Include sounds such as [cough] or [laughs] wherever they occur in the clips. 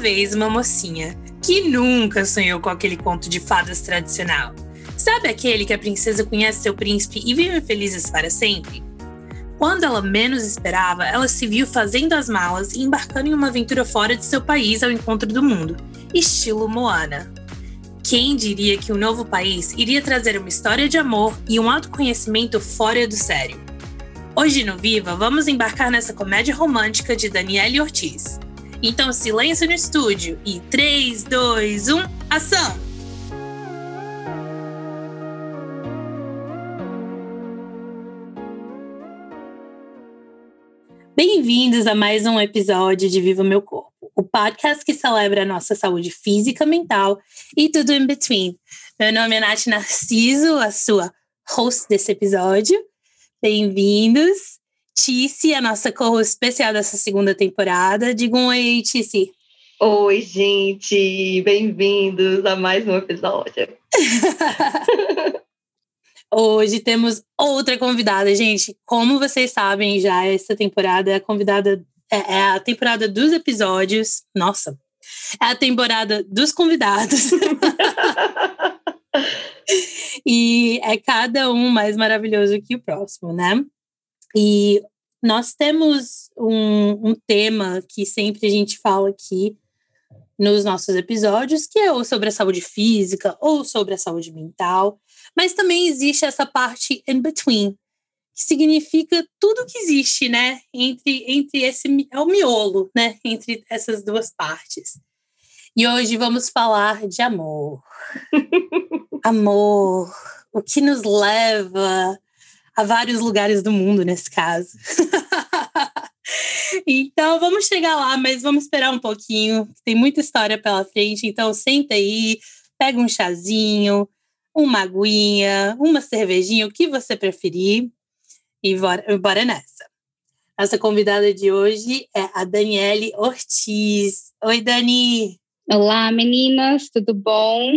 vez uma mocinha que nunca sonhou com aquele conto de fadas tradicional. Sabe aquele que a princesa conhece seu príncipe e vivem felizes para sempre? Quando ela menos esperava, ela se viu fazendo as malas e embarcando em uma aventura fora de seu país ao encontro do mundo, estilo Moana. Quem diria que um novo país iria trazer uma história de amor e um autoconhecimento fora do sério? Hoje no Viva, vamos embarcar nessa comédia romântica de Daniele Ortiz. Então, silêncio no estúdio e 3, 2, 1, ação! Bem-vindos a mais um episódio de Viva Meu Corpo, o podcast que celebra a nossa saúde física, mental e tudo in between. Meu nome é Nath Narciso, a sua host desse episódio. Bem-vindos. Tice, a nossa co-host especial dessa segunda temporada. Diga um oi, Tice. Oi, gente. Bem-vindos a mais um episódio. [laughs] Hoje temos outra convidada, gente. Como vocês sabem, já essa temporada é a convidada é, é a temporada dos episódios. Nossa, é a temporada dos convidados. [laughs] [laughs] e é cada um mais maravilhoso que o próximo, né? E nós temos um, um tema que sempre a gente fala aqui nos nossos episódios, que é ou sobre a saúde física ou sobre a saúde mental. Mas também existe essa parte in between, que significa tudo que existe, né? Entre, entre esse é o miolo, né? Entre essas duas partes. E hoje vamos falar de amor. [laughs] amor, o que nos leva a vários lugares do mundo nesse caso. [laughs] então vamos chegar lá, mas vamos esperar um pouquinho. Tem muita história pela frente, então senta aí, pega um chazinho, uma aguinha, uma cervejinha, o que você preferir, e bora, bora nessa. Nossa convidada de hoje é a Daniele Ortiz. Oi, Dani! Olá, meninas, tudo bom?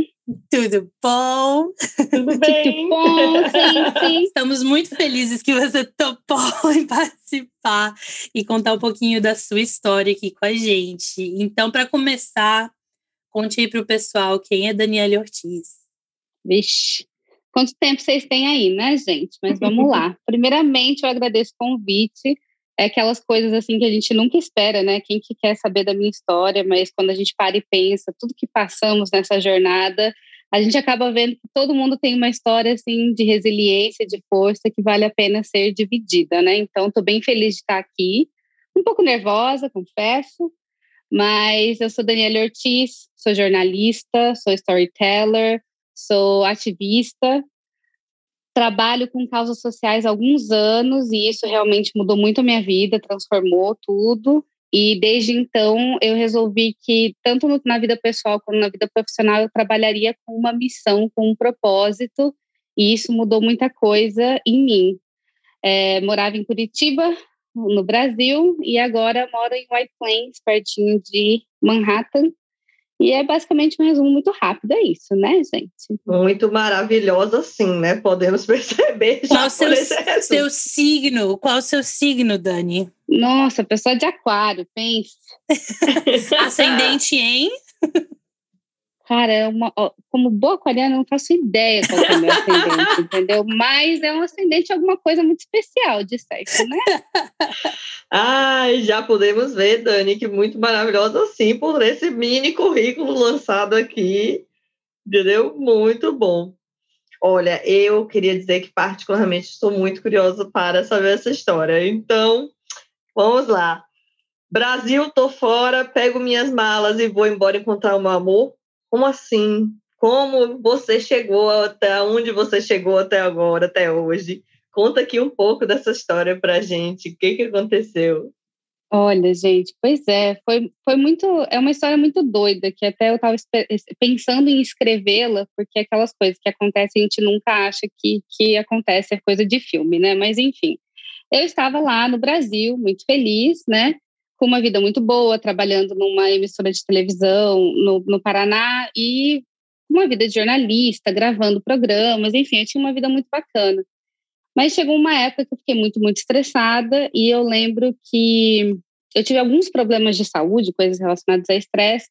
Tudo bom? Tudo [laughs] bem? Tudo bom, sim, [laughs] Estamos muito felizes que você [laughs] topou em participar e contar um pouquinho da sua história aqui com a gente. Então, para começar, conte aí para o pessoal quem é Daniele Ortiz. Vixe, quanto tempo vocês têm aí, né, gente? Mas vamos lá. Primeiramente, eu agradeço o convite. É aquelas coisas assim que a gente nunca espera, né? Quem que quer saber da minha história, mas quando a gente para e pensa tudo que passamos nessa jornada, a gente acaba vendo que todo mundo tem uma história assim de resiliência, de força que vale a pena ser dividida, né? Então, estou bem feliz de estar aqui. Um pouco nervosa, confesso, mas eu sou Daniela Ortiz, sou jornalista, sou storyteller, sou ativista, trabalho com causas sociais há alguns anos e isso realmente mudou muito a minha vida, transformou tudo. E desde então eu resolvi que, tanto na vida pessoal quanto na vida profissional, eu trabalharia com uma missão, com um propósito, e isso mudou muita coisa em mim. É, morava em Curitiba, no Brasil, e agora moro em White Plains, pertinho de Manhattan, e é basicamente um resumo muito rápido, é isso, né, gente? Muito maravilhosa, sim, né? Podemos [laughs] perceber já Qual seu, seu signo? Qual o seu signo, Dani? Nossa, pessoa de aquário, pense. [laughs] Ascendente em? Cara, é uma, ó, como boa eu não faço ideia qual é o meu ascendente, entendeu? Mas é um ascendente alguma coisa muito especial, de certo, né? [laughs] Ai, já podemos ver, Dani, que muito maravilhosa, sim, por esse mini currículo lançado aqui, entendeu? Muito bom. Olha, eu queria dizer que particularmente estou muito curiosa para saber essa história. Então, vamos lá. Brasil, tô fora, pego minhas malas e vou embora encontrar o meu amor. Como assim? Como você chegou até onde você chegou até agora, até hoje? Conta aqui um pouco dessa história para gente. O que, que aconteceu? Olha, gente, pois é, foi, foi muito, é uma história muito doida, que até eu estava pensando em escrevê-la, porque aquelas coisas que acontecem, a gente nunca acha que, que acontece, é coisa de filme, né? Mas enfim, eu estava lá no Brasil, muito feliz, né? Com uma vida muito boa, trabalhando numa emissora de televisão no, no Paraná e uma vida de jornalista, gravando programas, enfim, eu tinha uma vida muito bacana. Mas chegou uma época que eu fiquei muito, muito estressada e eu lembro que eu tive alguns problemas de saúde, coisas relacionadas a estresse,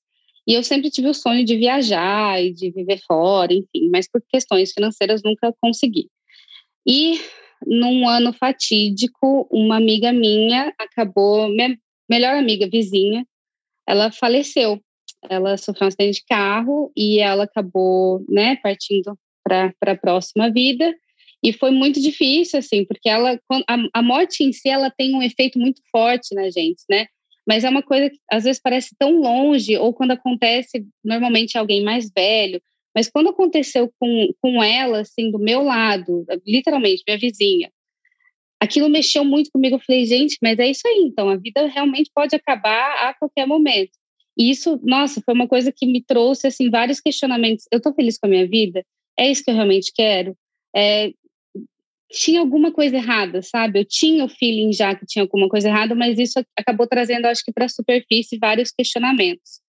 e eu sempre tive o sonho de viajar e de viver fora, enfim, mas por questões financeiras nunca consegui. E num ano fatídico, uma amiga minha acabou, minha melhor amiga, vizinha, ela faleceu. Ela sofreu um acidente de carro e ela acabou, né, partindo para a próxima vida. E foi muito difícil, assim, porque ela, a, a morte em si, ela tem um efeito muito forte na gente, né? Mas é uma coisa que às vezes parece tão longe, ou quando acontece, normalmente alguém mais velho. Mas quando aconteceu com, com ela, assim, do meu lado, literalmente, minha vizinha, aquilo mexeu muito comigo. Eu falei, gente, mas é isso aí, então, a vida realmente pode acabar a qualquer momento. E isso, nossa, foi uma coisa que me trouxe, assim, vários questionamentos. Eu tô feliz com a minha vida? É isso que eu realmente quero? É, tinha alguma coisa errada, sabe? Eu tinha o feeling já que tinha alguma coisa errada, mas isso acabou trazendo, acho que, para a superfície vários questionamentos.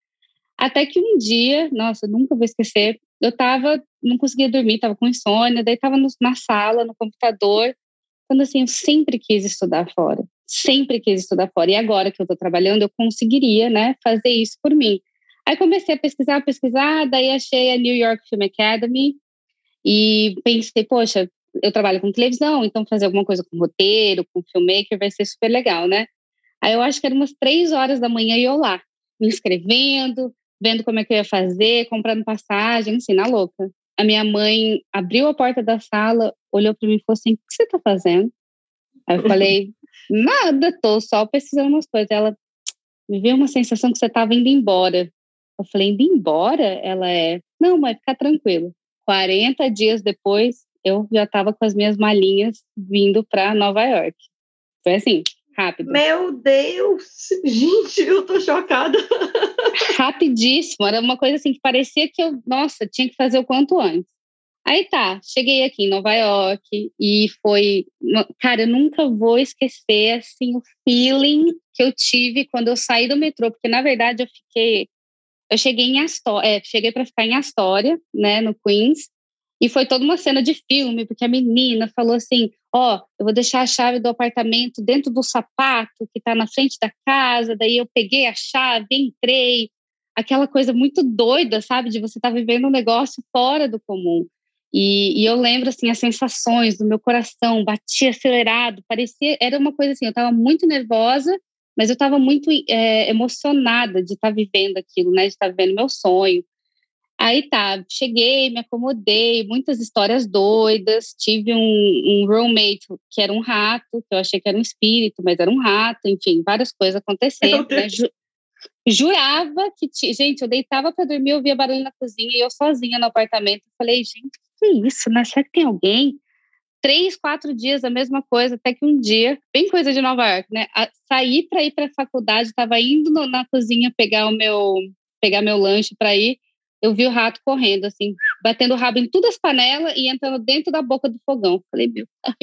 Até que um dia, nossa, nunca vou esquecer, eu tava, não conseguia dormir, tava com insônia, daí tava no, na sala, no computador, quando assim, eu sempre quis estudar fora, sempre quis estudar fora, e agora que eu tô trabalhando, eu conseguiria, né, fazer isso por mim. Aí comecei a pesquisar, pesquisar, daí achei a New York Film Academy, e pensei, poxa, eu trabalho com televisão, então fazer alguma coisa com roteiro, com filmmaker vai ser super legal, né? Aí eu acho que era umas três horas da manhã e eu lá, me inscrevendo, vendo como é que eu ia fazer, comprando passagem, assim, na louca. A minha mãe abriu a porta da sala, olhou para mim e falou assim: O que você está fazendo? Aí eu falei: [laughs] Nada, tô só pesquisando umas coisas. Ela me veio uma sensação que você estava indo embora. Eu falei: Indo embora? Ela é: Não, mãe, fica tranquilo. 40 dias depois, eu já estava com as minhas malinhas vindo para Nova York. Foi assim, rápido. Meu Deus! Gente, eu tô chocada. Rapidíssimo. Era uma coisa assim que parecia que eu, nossa, tinha que fazer o quanto antes. Aí tá, cheguei aqui em Nova York e foi. Cara, eu nunca vou esquecer assim, o feeling que eu tive quando eu saí do metrô, porque na verdade eu fiquei. Eu cheguei em Astoria, é, cheguei para ficar em Astoria, né, no Queens, e foi toda uma cena de filme, porque a menina falou assim: Ó, oh, eu vou deixar a chave do apartamento dentro do sapato que está na frente da casa. Daí eu peguei a chave, entrei. Aquela coisa muito doida, sabe? De você estar tá vivendo um negócio fora do comum. E, e, eu lembro, assim, as sensações do meu coração, batia acelerado, parecia, era uma coisa assim, eu estava muito nervosa, mas eu estava muito é, emocionada de estar tá vivendo aquilo, né, de estar tá vivendo meu sonho. Aí tá, cheguei, me acomodei, muitas histórias doidas. Tive um, um roommate que era um rato, que eu achei que era um espírito, mas era um rato, enfim, várias coisas acontecendo. Né? Ju, jurava que. Gente, eu deitava para dormir, eu via barulho na cozinha e eu sozinha no apartamento. Falei, gente, que isso, né? Será que tem alguém? Três, quatro dias a mesma coisa, até que um dia, bem coisa de Nova York, né? A, saí para ir para a faculdade, estava indo no, na cozinha pegar o meu pegar meu lanche para ir eu vi o rato correndo, assim, batendo o rabo em todas as panelas e entrando dentro da boca do fogão. Falei, meu pai,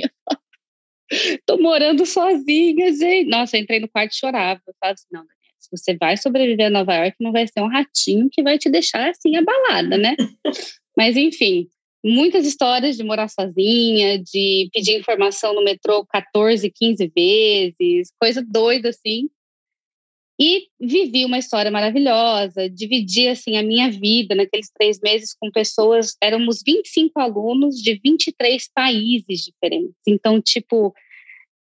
[laughs] tô morando sozinha, gente. Nossa, eu entrei no quarto e chorava. Eu falava assim, não, Daniela, se você vai sobreviver a Nova York, não vai ser um ratinho que vai te deixar assim abalada, né? [laughs] Mas enfim, muitas histórias de morar sozinha, de pedir informação no metrô 14, 15 vezes, coisa doida assim. E vivi uma história maravilhosa, dividi assim a minha vida naqueles três meses com pessoas, éramos 25 alunos de 23 países diferentes. Então, tipo,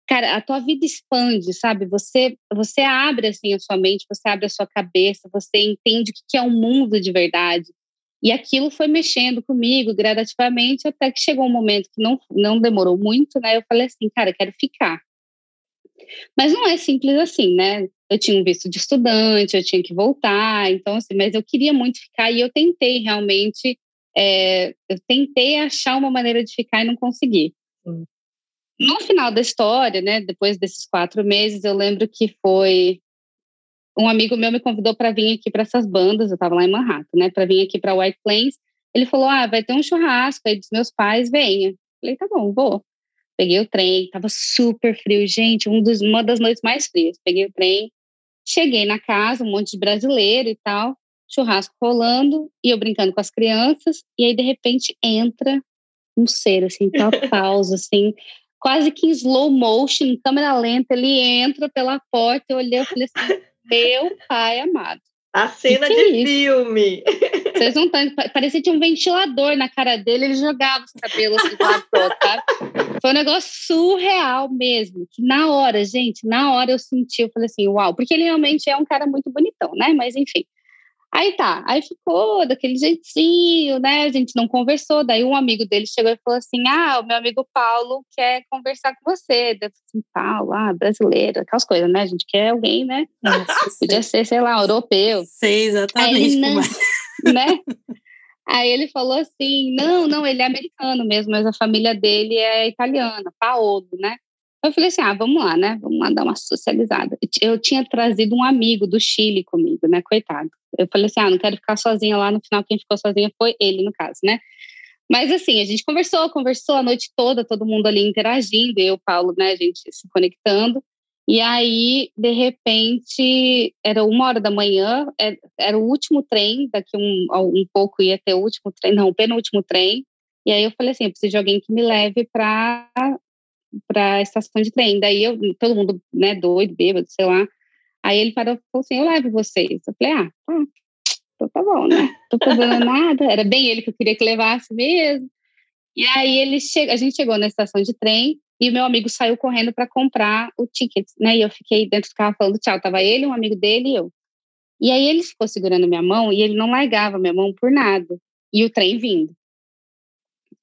cara, a tua vida expande, sabe? Você você abre assim a sua mente, você abre a sua cabeça, você entende o que é um mundo de verdade. E aquilo foi mexendo comigo gradativamente até que chegou um momento que não não demorou muito, né? Eu falei assim, cara, quero ficar. Mas não é simples assim, né? Eu tinha um visto de estudante, eu tinha que voltar, então assim, mas eu queria muito ficar e eu tentei realmente, é, eu tentei achar uma maneira de ficar e não consegui. Hum. No final da história, né, depois desses quatro meses, eu lembro que foi um amigo meu me convidou para vir aqui para essas bandas, eu estava lá em Manhattan, né, para vir aqui para White Plains. Ele falou: "Ah, vai ter um churrasco aí dos meus pais, venha". Falei: "Tá bom, vou". Peguei o trem, tava super frio, gente, um dos, uma das noites mais frias. Peguei o trem, cheguei na casa, um monte de brasileiro e tal, churrasco rolando, e eu brincando com as crianças, e aí de repente entra um ser, assim, tal [laughs] pausa, assim, quase que em slow motion, em câmera lenta, ele entra pela porta, eu olhei e falei assim, meu pai amado. A cena que de é filme. Vocês não estão. Parecia que tinha um ventilador na cara dele, ele jogava os cabelos assim do lado sabe? [laughs] Foi um negócio surreal mesmo. Que na hora, gente, na hora eu senti, eu falei assim, uau, porque ele realmente é um cara muito bonitão, né? Mas enfim. Aí tá, aí ficou daquele jeitinho, né? A gente não conversou. Daí um amigo dele chegou e falou assim: Ah, o meu amigo Paulo quer conversar com você. Deve assim, Paulo, ah, brasileiro, aquelas coisas, né? A gente quer alguém, né? Nossa, Podia ser, sei lá, europeu. sei exatamente Aí, como né? Aí ele falou assim: não, não, ele é americano mesmo, mas a família dele é italiana, Paolo, né? Eu falei assim: ah, vamos lá, né? Vamos lá dar uma socializada. Eu tinha trazido um amigo do Chile comigo, né? Coitado. Eu falei assim: ah, não quero ficar sozinha lá. No final, quem ficou sozinha foi ele, no caso, né? Mas assim, a gente conversou, conversou a noite toda, todo mundo ali interagindo, eu, Paulo, né? A gente se conectando. E aí, de repente, era uma hora da manhã, é, era o último trem, daqui um, um pouco ia ter o último trem, não, o penúltimo trem. E aí eu falei assim, eu preciso de alguém que me leve para para a estação de trem. Daí eu, todo mundo, né, doido, bêbado, sei lá. Aí ele parou falou assim, eu levo vocês. Eu falei, ah, tá, então tá bom, né? Tô fazendo nada. Era bem ele que eu queria que levasse mesmo. E aí ele chega, a gente chegou na estação de trem e o meu amigo saiu correndo para comprar o ticket, né? E eu fiquei dentro do carro falando tchau. Tava ele, um amigo dele e eu. E aí ele ficou segurando minha mão e ele não largava minha mão por nada. E o trem vindo.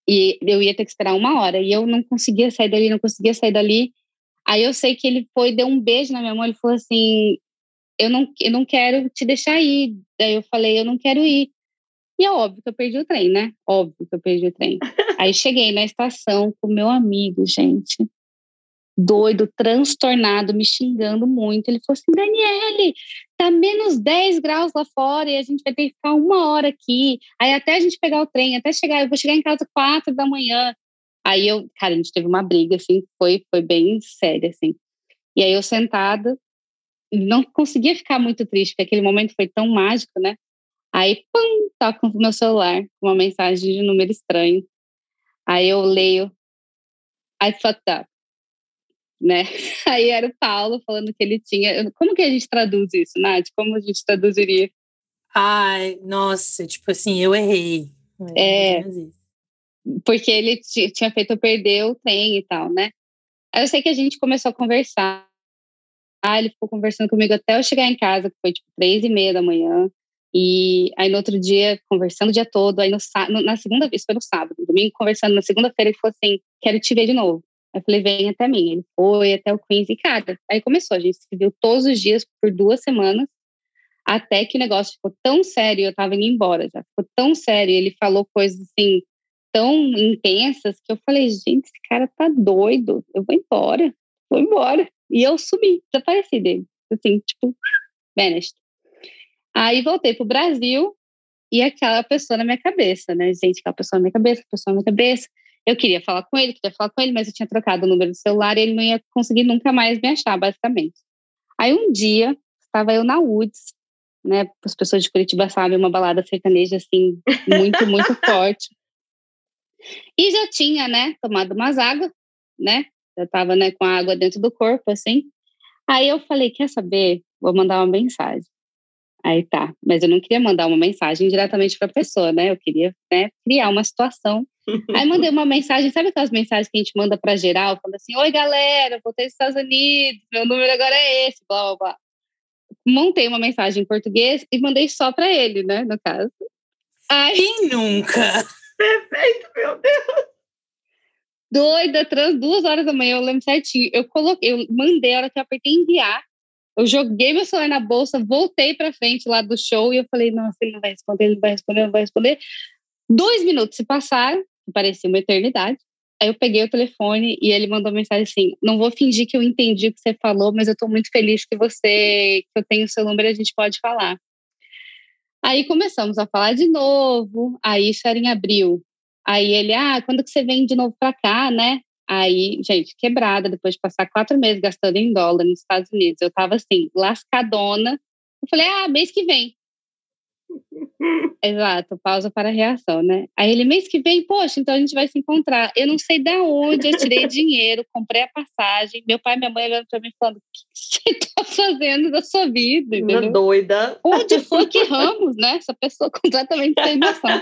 E eu ia ter que esperar uma hora. E eu não conseguia sair dali, não conseguia sair dali. Aí eu sei que ele foi, deu um beijo na minha mão. Ele falou assim: Eu não, eu não quero te deixar ir. Daí eu falei: Eu não quero ir. E é óbvio que eu perdi o trem, né? Óbvio que eu perdi o trem. [laughs] Aí cheguei na estação com meu amigo, gente. Doido, transtornado, me xingando muito. Ele falou assim: Daniele, tá menos 10 graus lá fora e a gente vai ter que ficar uma hora aqui. Aí até a gente pegar o trem, até chegar, eu vou chegar em casa quatro da manhã. Aí eu, cara, a gente teve uma briga, assim, foi, foi bem séria, assim. E aí eu sentada, não conseguia ficar muito triste, porque aquele momento foi tão mágico, né? Aí, pum, toca no meu celular, uma mensagem de número estranho. Aí eu leio, I fucked up, né? [laughs] Aí era o Paulo falando que ele tinha. Como que a gente traduz isso, Nath? Como a gente traduziria? Ai, nossa, tipo assim, eu errei. É. isso. Porque ele ti- tinha feito eu perder o trem e tal, né? Aí eu sei que a gente começou a conversar. Ah, ele ficou conversando comigo até eu chegar em casa, que foi tipo três e meia da manhã. E aí no outro dia, conversando o dia todo, aí no, na segunda vez, foi no sábado, no domingo, conversando, na segunda-feira ele falou assim, quero te ver de novo. Aí eu falei, vem até mim. Ele foi até o Queens e, cara, aí começou, a gente se viu todos os dias por duas semanas, até que o negócio ficou tão sério, eu tava indo embora já, ficou tão sério, ele falou coisas assim, tão intensas, que eu falei, gente, esse cara tá doido, eu vou embora, vou embora. E eu subi, desapareci dele, assim, tipo, vanished. Aí voltei pro Brasil e aquela pessoa na minha cabeça, né? Gente, aquela pessoa na minha cabeça, aquela pessoa na minha cabeça. Eu queria falar com ele, queria falar com ele, mas eu tinha trocado o número do celular e ele não ia conseguir nunca mais me achar, basicamente. Aí um dia, estava eu na Woods, né? As pessoas de Curitiba sabem, uma balada sertaneja, assim, muito, muito [laughs] forte. E já tinha, né, tomado umas águas, né? Já tava, né, com a água dentro do corpo, assim. Aí eu falei, quer saber? Vou mandar uma mensagem. Aí tá, mas eu não queria mandar uma mensagem diretamente para a pessoa, né? Eu queria né, criar uma situação. Aí mandei uma mensagem, sabe aquelas mensagens que a gente manda para geral, falando assim: Oi, galera, voltei dos Estados Unidos, meu número agora é esse, blá blá blá. Montei uma mensagem em português e mandei só para ele, né? No caso. Aí, Quem nunca? [laughs] Perfeito, meu Deus. doida, trans, duas horas da manhã, eu lembro certinho. Eu coloquei, eu mandei, a hora que eu apertei enviar, eu joguei meu celular na bolsa, voltei pra frente lá do show e eu falei, nossa, ele não vai responder, ele não vai responder, ele não vai responder. Dois minutos se passaram, parecia uma eternidade. Aí eu peguei o telefone e ele mandou mensagem assim: não vou fingir que eu entendi o que você falou, mas eu tô muito feliz que você, que eu tenho o seu número e a gente pode falar. Aí começamos a falar de novo, aí isso era em abril. Aí ele, ah, quando que você vem de novo pra cá, né? Aí, gente, quebrada, depois de passar quatro meses gastando em dólar nos Estados Unidos, eu tava assim, lascadona. Eu falei, ah, mês que vem. [laughs] Exato, pausa para reação, né? Aí ele, mês que vem, poxa, então a gente vai se encontrar. Eu não sei de onde eu tirei dinheiro, comprei a passagem. Meu pai e minha mãe olhando para mim falando: o que você está fazendo da sua vida? Uma doida. Onde foi que Ramos, né? Essa pessoa [laughs] completamente sem noção.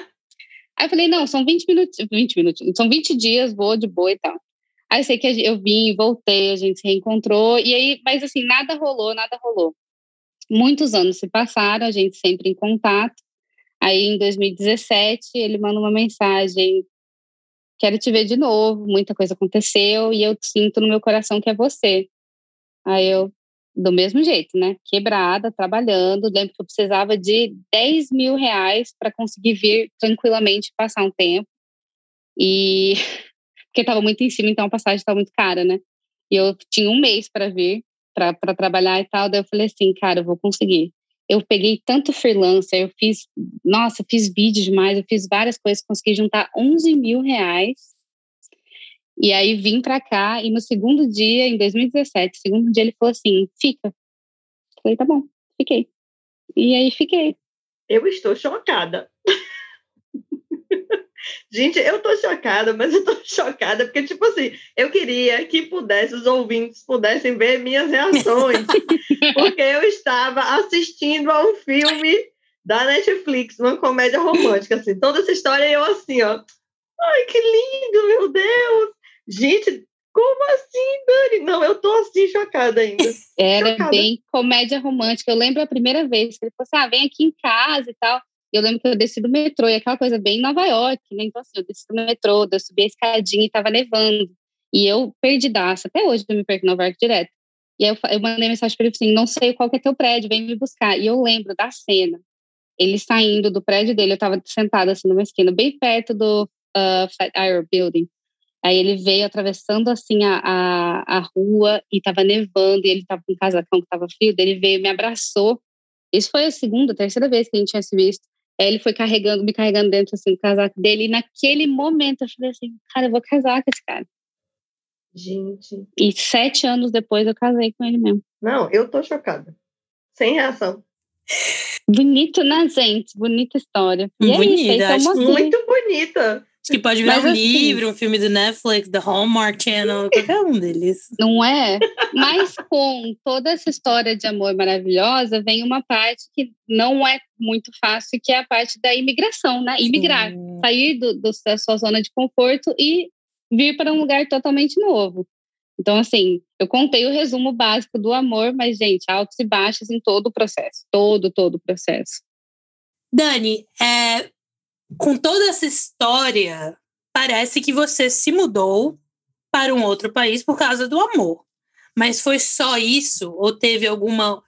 Aí eu falei: não, são 20 minutos, 20 minutos, são 20 dias, vou de boa e tal. Aí eu sei que eu vim, voltei, a gente se reencontrou, e aí, mas assim, nada rolou, nada rolou. Muitos anos se passaram, a gente sempre em contato. Aí em 2017 ele manda uma mensagem: quero te ver de novo, muita coisa aconteceu e eu sinto no meu coração que é você. Aí eu, do mesmo jeito, né? Quebrada, trabalhando. Lembro que eu precisava de 10 mil reais para conseguir vir tranquilamente passar um tempo. E [laughs] porque estava muito em cima, então a passagem estava muito cara, né? E eu tinha um mês para vir para trabalhar e tal. Daí eu falei assim, cara, eu vou conseguir. Eu peguei tanto freelancer, eu fiz, nossa, fiz vídeo demais, eu fiz várias coisas, consegui juntar 11 mil reais. E aí vim para cá e no segundo dia, em 2017, segundo dia ele falou assim, fica. Falei, tá bom, fiquei. E aí fiquei. Eu estou chocada. [laughs] Gente, eu tô chocada, mas eu tô [laughs] chocada porque, tipo assim, eu queria que pudesse, os ouvintes pudessem ver minhas reações, [laughs] porque eu estava assistindo a um filme da Netflix, uma comédia romântica, assim, toda essa história eu assim, ó, ai, que lindo, meu Deus! Gente, como assim, Dani? Não, eu tô assim chocada ainda. Era chocada. bem comédia romântica. Eu lembro a primeira vez que ele falou assim: ah, vem aqui em casa e tal. Eu lembro que eu desci do metrô, e aquela coisa bem Nova York, né? Então, assim, eu desci do metrô, eu subi a escadinha e tava nevando. E eu perdidaça, até hoje eu me perco em Nova York direto. E aí eu, eu mandei mensagem para ele assim: não sei qual que é teu prédio, vem me buscar. E eu lembro da cena, ele saindo do prédio dele, eu tava sentada assim numa esquina, bem perto do uh, Flatiron Building. Aí ele veio atravessando assim a, a, a rua e tava nevando, e ele tava com um casacão que tava frio, ele veio me abraçou. Isso foi a segunda, terceira vez que a gente tinha se visto. Aí ele foi carregando, me carregando dentro assim, do casaco dele. E naquele momento eu falei assim, cara, eu vou casar com esse cara. Gente. E sete anos depois eu casei com ele mesmo. Não, eu tô chocada. Sem reação. Bonito, né, gente? Bonita história. E Bonita, é isso, tamo aqui. Muito bonita. Que pode virar Mas um assim- livro, um filme do Netflix, do Hallmark Channel, qualquer um deles. Não é? Mas com toda essa história de amor maravilhosa, vem uma parte que não é muito fácil, que é a parte da imigração, né? Imigrar. Sim. Sair do, do- da sua zona de conforto e vir para um lugar totalmente novo. Então, assim, eu contei o resumo básico do amor, mas, gente, altos e baixos em todo o processo. Todo, todo o processo. Dani, é, com toda essa história, parece que você se mudou para um outro país por causa do amor. Mas foi só isso? Ou teve alguma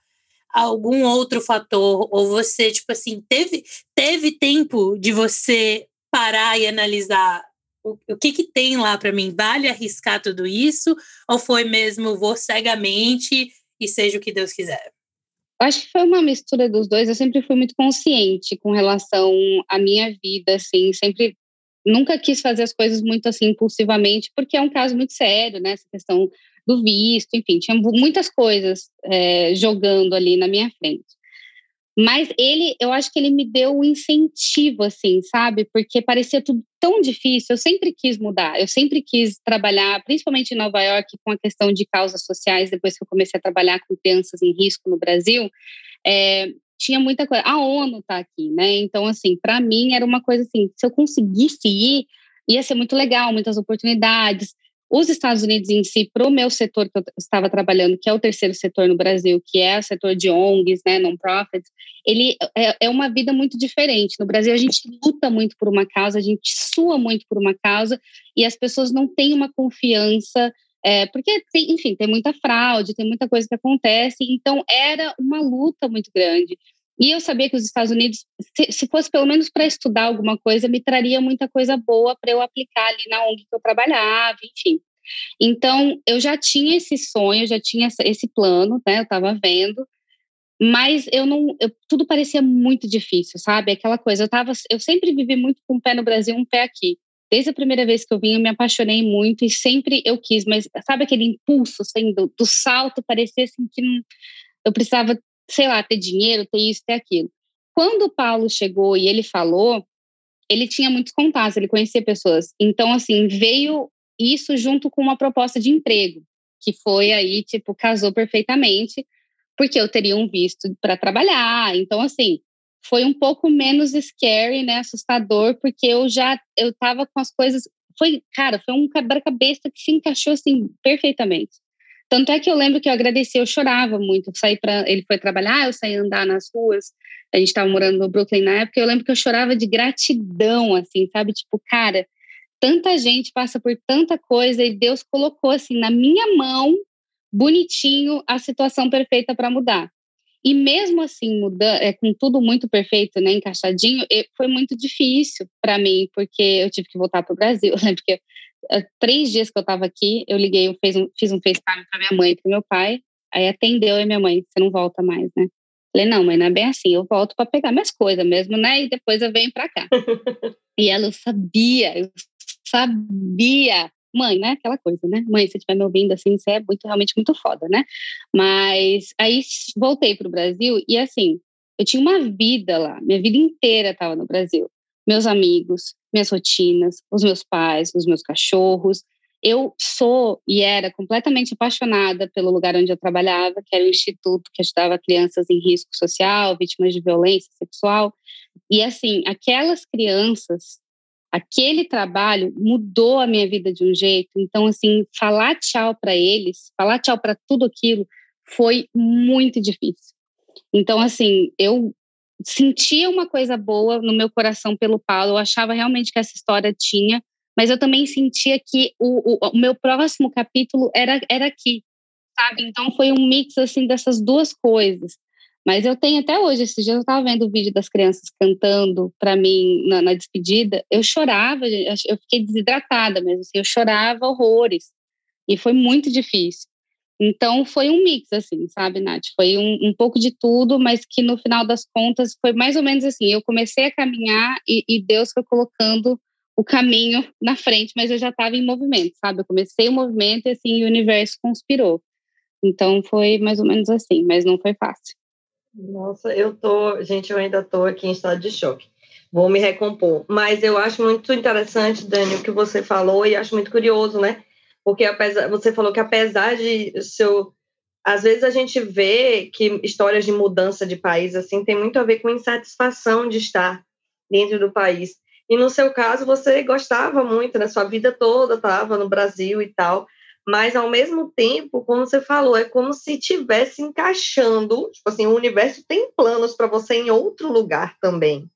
algum outro fator? Ou você, tipo assim, teve, teve tempo de você parar e analisar o, o que, que tem lá para mim? Vale arriscar tudo isso? Ou foi mesmo vou cegamente e seja o que Deus quiser? Acho que foi uma mistura dos dois. Eu sempre fui muito consciente com relação à minha vida, assim, sempre nunca quis fazer as coisas muito assim impulsivamente, porque é um caso muito sério, né? Essa questão do visto, enfim, tinha muitas coisas é, jogando ali na minha frente. Mas ele, eu acho que ele me deu um incentivo, assim, sabe? Porque parecia tudo tão difícil. Eu sempre quis mudar, eu sempre quis trabalhar, principalmente em Nova York, com a questão de causas sociais, depois que eu comecei a trabalhar com crianças em risco no Brasil. É, tinha muita coisa. A ONU está aqui, né? Então, assim, para mim era uma coisa assim: se eu conseguisse ir, ia ser muito legal, muitas oportunidades. Os Estados Unidos em si, para o meu setor que eu estava trabalhando, que é o terceiro setor no Brasil, que é o setor de ONGs, né, non-profits, ele é, é uma vida muito diferente. No Brasil, a gente luta muito por uma causa, a gente sua muito por uma causa, e as pessoas não têm uma confiança é, porque, tem, enfim, tem muita fraude, tem muita coisa que acontece, então era uma luta muito grande. E eu sabia que os Estados Unidos, se, se fosse pelo menos para estudar alguma coisa, me traria muita coisa boa para eu aplicar ali na ONG que eu trabalhava, enfim. Então, eu já tinha esse sonho, já tinha esse plano, né? Eu estava vendo, mas eu não, eu, tudo parecia muito difícil, sabe? Aquela coisa, eu tava, eu sempre vivi muito com um pé no Brasil, um pé aqui. Desde a primeira vez que eu vim, eu me apaixonei muito e sempre eu quis, mas sabe aquele impulso, assim, do, do salto, parecia assim que não, eu precisava, sei lá, ter dinheiro, ter isso, ter aquilo. quando o Paulo chegou e ele falou, ele tinha muitos contatos, ele conhecia pessoas. Então, assim, veio isso junto com uma proposta de emprego, que foi aí, tipo, casou perfeitamente, porque eu teria um visto para trabalhar. Então, assim, foi um pouco menos scary, né, assustador, porque eu já eu tava com as coisas, foi, cara, foi um quebra-cabeça que se encaixou assim perfeitamente. Tanto é que eu lembro que eu agradeci, eu chorava muito. Eu saí para ele foi trabalhar, eu saí andar nas ruas. A gente estava morando no Brooklyn na época. Eu lembro que eu chorava de gratidão, assim, sabe? Tipo, cara, tanta gente passa por tanta coisa e Deus colocou assim na minha mão, bonitinho, a situação perfeita para mudar. E mesmo assim, mudando, é, com tudo muito perfeito, né, encaixadinho, foi muito difícil para mim, porque eu tive que voltar para o Brasil. [laughs] Né, porque três dias que eu estava aqui, eu liguei, eu fiz um, fiz um FaceTime para minha mãe e para meu pai, aí atendeu e minha mãe, você não volta mais, né? Falei, não, mãe, não é bem assim, eu volto para pegar minhas coisas mesmo, né? E depois eu venho para cá. [laughs] e ela, eu sabia, eu sabia mãe, né? Aquela coisa, né? Mãe, se estiver me ouvindo assim, você é muito, realmente muito foda, né? Mas aí voltei para o Brasil e assim, eu tinha uma vida lá, minha vida inteira estava no Brasil. Meus amigos, minhas rotinas, os meus pais, os meus cachorros. Eu sou e era completamente apaixonada pelo lugar onde eu trabalhava, que era o instituto que ajudava crianças em risco social, vítimas de violência sexual. E assim, aquelas crianças aquele trabalho mudou a minha vida de um jeito. Então, assim, falar tchau para eles, falar tchau para tudo aquilo foi muito difícil. Então, assim, eu sentia uma coisa boa no meu coração pelo Paulo, eu achava realmente que essa história tinha, mas eu também sentia que o, o, o meu próximo capítulo era, era aqui, sabe? Então, foi um mix, assim, dessas duas coisas. Mas eu tenho até hoje, esses dias eu estava vendo o vídeo das crianças cantando para mim na, na, despedida, eu chorava, eu fiquei desidratada mesmo, assim, eu chorava horrores. E foi muito difícil. Então foi um mix, assim, sabe, Nath? Foi um, um, pouco de tudo, mas que no final das contas foi mais ou menos assim. Eu comecei a caminhar e, e Deus foi colocando o caminho na frente, mas eu já estava em movimento, sabe? Eu comecei o movimento e assim o universo conspirou. Então foi mais ou menos assim, mas não foi fácil. Nossa, eu tô, gente, eu ainda tô aqui em estado de choque. Vou me recompor. Mas eu acho muito interessante, Dani, o que você falou e acho muito curioso, né? Porque apesar, você falou que apesar de seu às vezes a gente vê que histórias de mudança de país assim tem muito a ver com insatisfação de estar dentro do país. E no seu caso, você gostava muito, né? Sua vida toda estava no Brasil e tal mas ao mesmo tempo, como você falou, é como se tivesse encaixando, tipo assim, o universo tem planos para você em outro lugar também.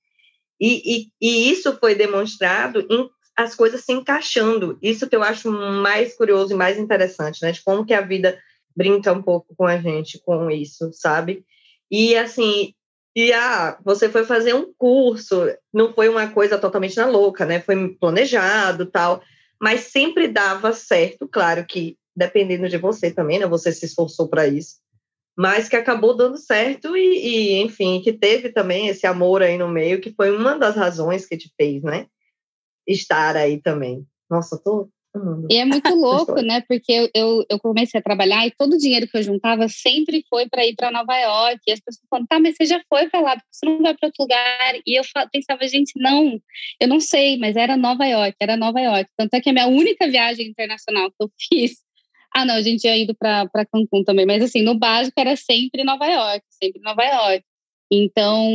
E, e, e, isso foi demonstrado em as coisas se encaixando. Isso que eu acho mais curioso e mais interessante, né? De como que a vida brinca um pouco com a gente com isso, sabe? E assim, e ah, você foi fazer um curso, não foi uma coisa totalmente na louca, né? Foi planejado, tal mas sempre dava certo, claro que dependendo de você também, né? Você se esforçou para isso, mas que acabou dando certo e, e, enfim, que teve também esse amor aí no meio, que foi uma das razões que te fez, né? Estar aí também. Nossa, tô e é muito [laughs] louco, né? Porque eu, eu, eu, comecei a trabalhar e todo o dinheiro que eu juntava sempre foi para ir para Nova York. E as pessoas falam, tá, mas você já foi para lá, você não vai para outro lugar. E eu pensava, gente, não, eu não sei, mas era Nova York, era Nova York. Tanto é que a minha única viagem internacional que eu [laughs] fiz. Ah, não, a gente tinha ido para Cancún também, mas assim, no básico era sempre Nova York, sempre Nova York. Então,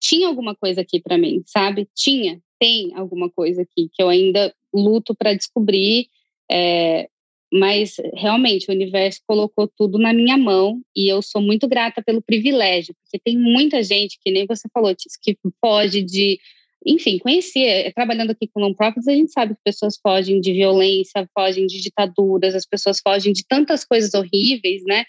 tinha alguma coisa aqui para mim, sabe? Tinha, tem alguma coisa aqui que eu ainda luto para descobrir, é, mas realmente o universo colocou tudo na minha mão e eu sou muito grata pelo privilégio, porque tem muita gente que nem você falou, que pode de, enfim, conhecer, é, trabalhando aqui com non-profits, a gente sabe que pessoas fogem de violência, fogem de ditaduras, as pessoas fogem de tantas coisas horríveis, né?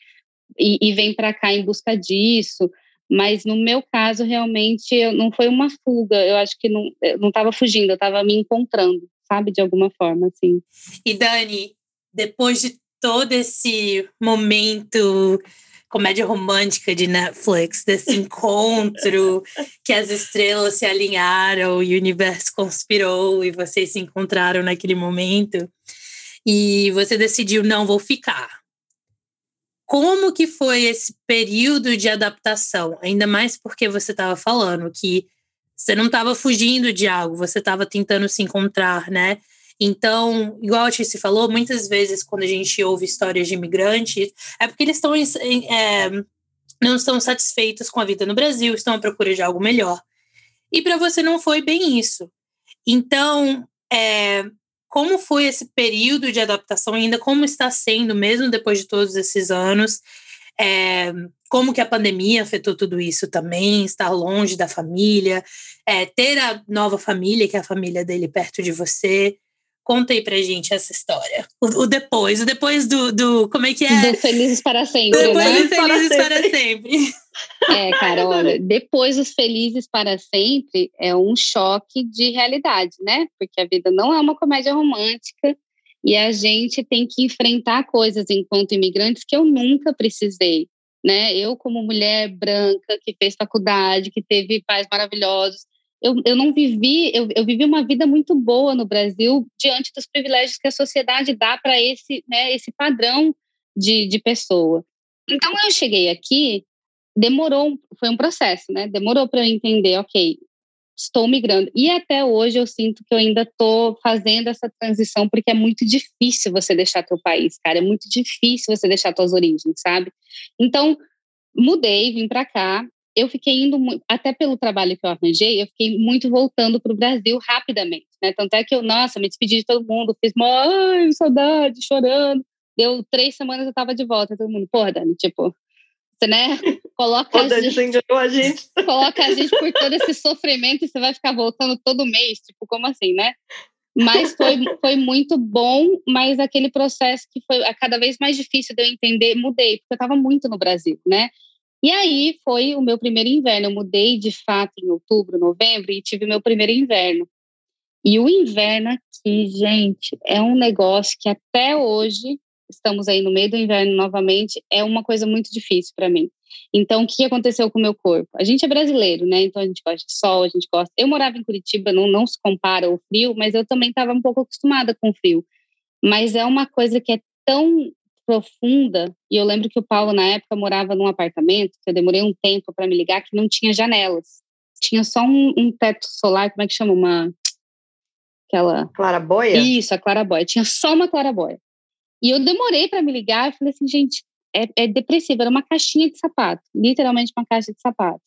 E, e vêm para cá em busca disso. Mas no meu caso, realmente, não foi uma fuga. Eu acho que não estava fugindo, eu estava me encontrando, sabe? De alguma forma, assim. E Dani, depois de todo esse momento comédia romântica de Netflix, desse encontro [laughs] que as estrelas se alinharam e o universo conspirou e vocês se encontraram naquele momento e você decidiu não vou ficar. Como que foi esse período de adaptação? Ainda mais porque você estava falando que você não estava fugindo de algo, você estava tentando se encontrar, né? Então, igual a Tice falou, muitas vezes quando a gente ouve histórias de imigrantes, é porque eles estão é, não estão satisfeitos com a vida no Brasil, estão à procura de algo melhor. E para você não foi bem isso. Então, é, como foi esse período de adaptação ainda? Como está sendo, mesmo depois de todos esses anos? É, como que a pandemia afetou tudo isso também? Estar longe da família, é, ter a nova família, que é a família dele, perto de você. Conta aí pra gente essa história. O, o depois, o depois do, do. Como é que é? Do Felizes para Sempre. Depois né? do Felizes para, para sempre. É, cara, olha, depois dos Felizes para Sempre é um choque de realidade, né? Porque a vida não é uma comédia romântica e a gente tem que enfrentar coisas enquanto imigrantes que eu nunca precisei, né? Eu, como mulher branca que fez faculdade, que teve pais maravilhosos, eu, eu não vivi, eu, eu vivi uma vida muito boa no Brasil diante dos privilégios que a sociedade dá para esse, né, esse padrão de, de pessoa. Então, eu cheguei aqui, demorou, foi um processo, né? Demorou para eu entender, ok, estou migrando. E até hoje eu sinto que eu ainda estou fazendo essa transição, porque é muito difícil você deixar teu país, cara. É muito difícil você deixar tuas origens, sabe? Então, mudei, vim para cá eu fiquei indo, até pelo trabalho que eu arranjei, eu fiquei muito voltando para o Brasil rapidamente, né? Tanto é que eu, nossa, me despedi de todo mundo, fiz ai, saudade, chorando. Deu três semanas eu estava de volta, todo mundo, porra, Dani, tipo, você, né? [laughs] Coloca a, gente, a [laughs] gente. Coloca a gente por todo esse sofrimento e você vai ficar voltando todo mês, tipo, como assim, né? Mas foi, foi muito bom, mas aquele processo que foi a cada vez mais difícil de eu entender, mudei, porque eu estava muito no Brasil, né? E aí foi o meu primeiro inverno. Eu mudei de fato em outubro, novembro e tive meu primeiro inverno. E o inverno aqui, gente, é um negócio que até hoje, estamos aí no meio do inverno novamente, é uma coisa muito difícil para mim. Então, o que aconteceu com o meu corpo? A gente é brasileiro, né? Então a gente gosta de sol, a gente gosta. Eu morava em Curitiba, não, não se compara o frio, mas eu também estava um pouco acostumada com o frio. Mas é uma coisa que é tão profunda. E eu lembro que o Paulo, na época, morava num apartamento, que eu demorei um tempo para me ligar, que não tinha janelas. Tinha só um, um, teto solar, como é que chama? Uma. Aquela. Claraboia? Isso, a claraboia. Tinha só uma claraboia. E eu demorei para me ligar e falei assim, gente, é, é depressivo. Era uma caixinha de sapato, literalmente uma caixa de sapato.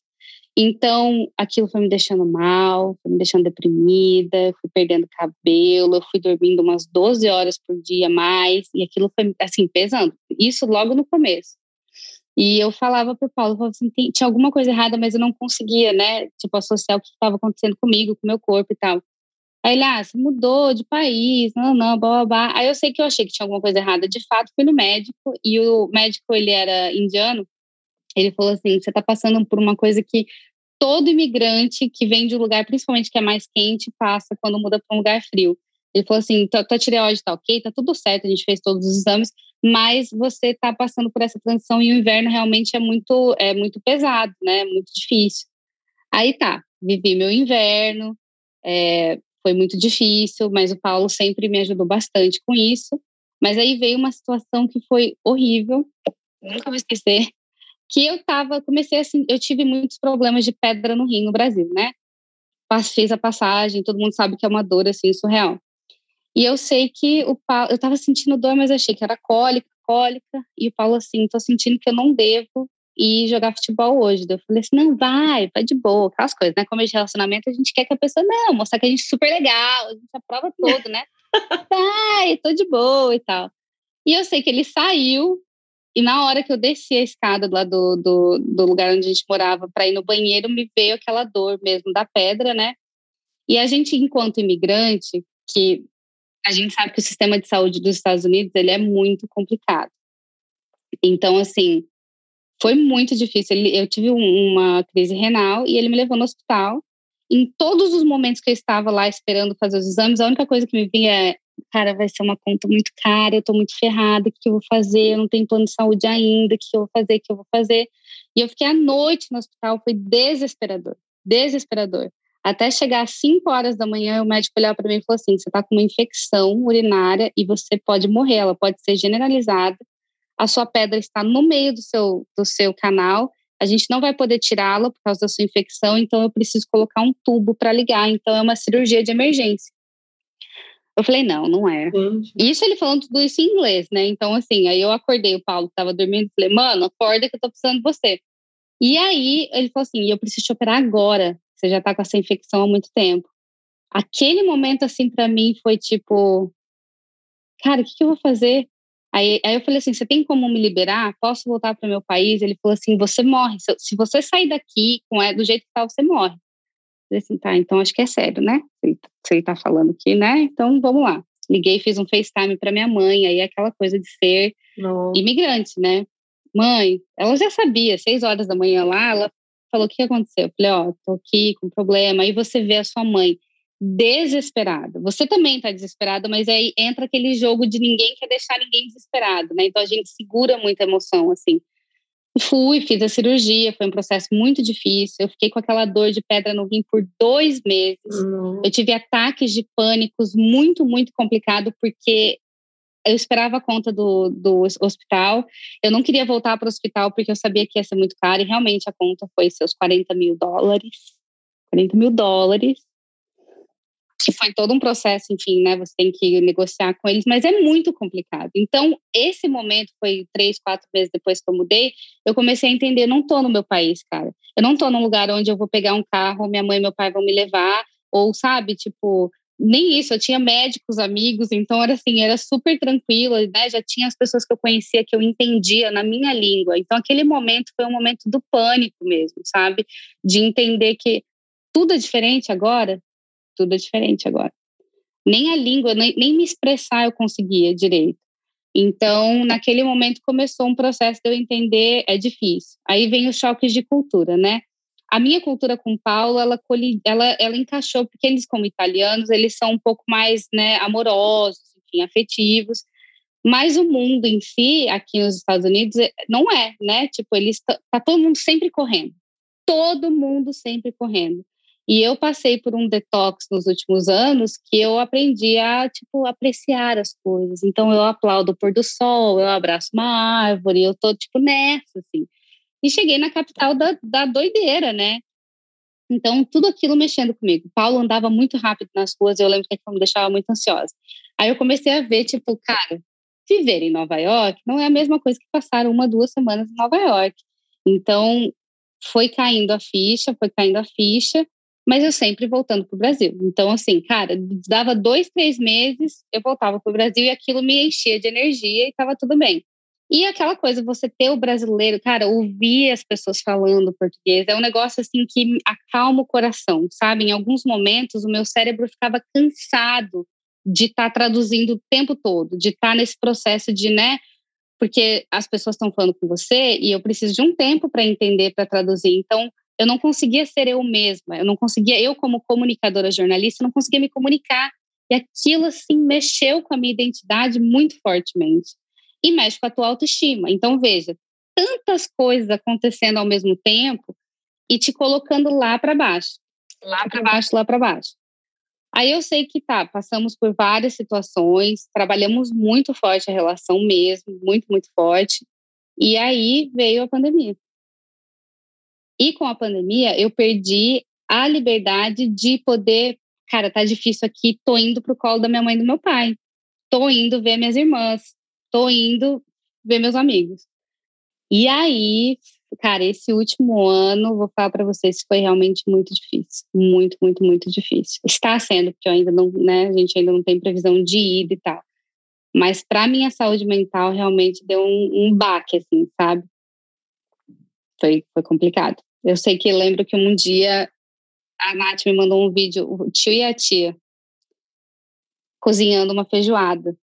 Então, aquilo foi me deixando mal, foi me deixando deprimida, fui perdendo cabelo, eu fui dormindo umas 12 horas por dia mais, e aquilo foi, assim, pesando. Isso logo no começo. E eu falava pro Paulo, falava assim, tinha alguma coisa errada, mas eu não conseguia, né, tipo, associar o que estava acontecendo comigo, com o meu corpo e tal. Aí ele, ah, você mudou de país, não, não, blá, blá, blá. Aí eu sei que eu achei que tinha alguma coisa errada. De fato, fui no médico, e o médico, ele era indiano, ele falou assim: você está passando por uma coisa que todo imigrante que vem de um lugar, principalmente que é mais quente, passa quando muda para um lugar frio. Ele falou assim: tua, tireoide está ok, tá tudo certo, a gente fez todos os exames, mas você está passando por essa transição e o inverno realmente é muito, é muito pesado, né? Muito difícil. Aí tá, vivi meu inverno, é, foi muito difícil, mas o Paulo sempre me ajudou bastante com isso. Mas aí veio uma situação que foi horrível, nunca vou esquecer que eu tava, comecei assim, eu tive muitos problemas de pedra no rim no Brasil, né? Fiz a passagem, todo mundo sabe que é uma dor assim surreal. E eu sei que o Paulo, eu tava sentindo dor, mas achei que era cólica, cólica, e o Paulo assim, tô sentindo que eu não devo ir jogar futebol hoje. Eu falei assim, não, vai, vai de boa, aquelas coisas, né? Como é de relacionamento, a gente quer que a pessoa, não, mostrar que a gente é super legal, a gente aprova tudo, né? [laughs] vai, tô de boa e tal. E eu sei que ele saiu, e na hora que eu desci a escada lá do, do, do lugar onde a gente morava para ir no banheiro, me veio aquela dor mesmo da pedra, né? E a gente, enquanto imigrante, que a gente sabe que o sistema de saúde dos Estados Unidos ele é muito complicado. Então, assim, foi muito difícil. Eu tive uma crise renal e ele me levou no hospital. Em todos os momentos que eu estava lá esperando fazer os exames, a única coisa que me vinha é cara, vai ser uma conta muito cara, eu tô muito ferrada, o que eu vou fazer? Eu não tenho plano de saúde ainda, o que eu vou fazer? O que eu vou fazer? E eu fiquei à noite no hospital, foi desesperador, desesperador. Até chegar às 5 horas da manhã, o médico olhou para mim e falou assim: você está com uma infecção urinária e você pode morrer, ela pode ser generalizada. a sua pedra está no meio do seu, do seu canal, a gente não vai poder tirá-la por causa da sua infecção, então eu preciso colocar um tubo para ligar, então é uma cirurgia de emergência. Eu falei, não, não é. Isso ele falando tudo isso em inglês, né? Então, assim, aí eu acordei, o Paulo estava dormindo, falei, mano, acorda que eu tô precisando de você. E aí ele falou assim, eu preciso te operar agora, você já tá com essa infecção há muito tempo. Aquele momento, assim, para mim foi tipo, cara, o que, que eu vou fazer? Aí, aí eu falei assim: você tem como me liberar? Posso voltar para meu país? Ele falou assim: você morre. Se, se você sair daqui com é, do jeito que tá, você morre. Assim: tá, então acho que é sério, né? Se ele, se ele tá falando aqui, né? Então vamos lá. Liguei, fiz um FaceTime para minha mãe, aí aquela coisa de ser Não. imigrante, né? Mãe, ela já sabia, seis horas da manhã lá, ela falou: o que aconteceu? Eu falei: ó, oh, tô aqui com problema. Aí você vê a sua mãe desesperada. Você também está desesperada, mas aí entra aquele jogo de ninguém quer deixar ninguém desesperado, né? Então a gente segura muita emoção, assim. Fui, fiz a cirurgia, foi um processo muito difícil. Eu fiquei com aquela dor de pedra no rim por dois meses. Uhum. Eu tive ataques de pânicos muito, muito complicado, porque eu esperava a conta do, do hospital. Eu não queria voltar para o hospital porque eu sabia que ia ser muito caro, e realmente a conta foi seus 40 mil dólares. 40 mil dólares que foi todo um processo, enfim, né? Você tem que negociar com eles, mas é muito complicado. Então, esse momento foi três, quatro meses depois que eu mudei, eu comecei a entender, não tô no meu país, cara. Eu não tô num lugar onde eu vou pegar um carro, minha mãe e meu pai vão me levar, ou sabe, tipo, nem isso, eu tinha médicos, amigos, então era assim, era super tranquilo, né? Já tinha as pessoas que eu conhecia que eu entendia na minha língua. Então aquele momento foi um momento do pânico mesmo, sabe? De entender que tudo é diferente agora, tudo é diferente agora. Nem a língua, nem, nem me expressar eu conseguia direito. Então, naquele momento começou um processo de eu entender, é difícil. Aí vem os choques de cultura, né? A minha cultura com Paulo, ela, ela, ela encaixou, porque eles, como italianos, eles são um pouco mais né, amorosos, enfim, afetivos. Mas o mundo em si, aqui nos Estados Unidos, é, não é, né? Tipo, eles tá todo mundo sempre correndo. Todo mundo sempre correndo. E eu passei por um detox nos últimos anos que eu aprendi a, tipo, apreciar as coisas. Então, eu aplaudo o pôr do sol, eu abraço uma árvore, eu tô, tipo, nessa, assim. E cheguei na capital da, da doideira, né? Então, tudo aquilo mexendo comigo. Paulo andava muito rápido nas ruas, eu lembro que aquilo me deixava muito ansiosa. Aí eu comecei a ver, tipo, cara, viver em Nova York não é a mesma coisa que passar uma, duas semanas em Nova York. Então, foi caindo a ficha, foi caindo a ficha, mas eu sempre voltando para o Brasil. Então, assim, cara, dava dois, três meses, eu voltava para o Brasil e aquilo me enchia de energia e estava tudo bem. E aquela coisa, você ter o brasileiro, cara, ouvir as pessoas falando português é um negócio assim que acalma o coração, sabe? Em alguns momentos o meu cérebro ficava cansado de estar tá traduzindo o tempo todo, de estar tá nesse processo de, né? Porque as pessoas estão falando com você e eu preciso de um tempo para entender, para traduzir. Então, eu não conseguia ser eu mesma, eu não conseguia, eu como comunicadora jornalista, não conseguia me comunicar. E aquilo, assim, mexeu com a minha identidade muito fortemente. E mexe com a tua autoestima. Então, veja, tantas coisas acontecendo ao mesmo tempo e te colocando lá para baixo. Lá para baixo, lá para baixo. Aí eu sei que tá, passamos por várias situações, trabalhamos muito forte a relação mesmo, muito, muito forte. E aí veio a pandemia. E com a pandemia, eu perdi a liberdade de poder, cara, tá difícil aqui, tô indo pro colo da minha mãe e do meu pai. Tô indo ver minhas irmãs, tô indo ver meus amigos. E aí, cara, esse último ano, vou falar para vocês, foi realmente muito difícil. Muito, muito, muito difícil. Está sendo, porque eu ainda não, né, a gente ainda não tem previsão de ida e tal. Mas para minha saúde mental, realmente deu um, um baque, assim, sabe? Foi, foi complicado. Eu sei que lembro que um dia a Nath me mandou um vídeo, o tio e a tia, cozinhando uma feijoada.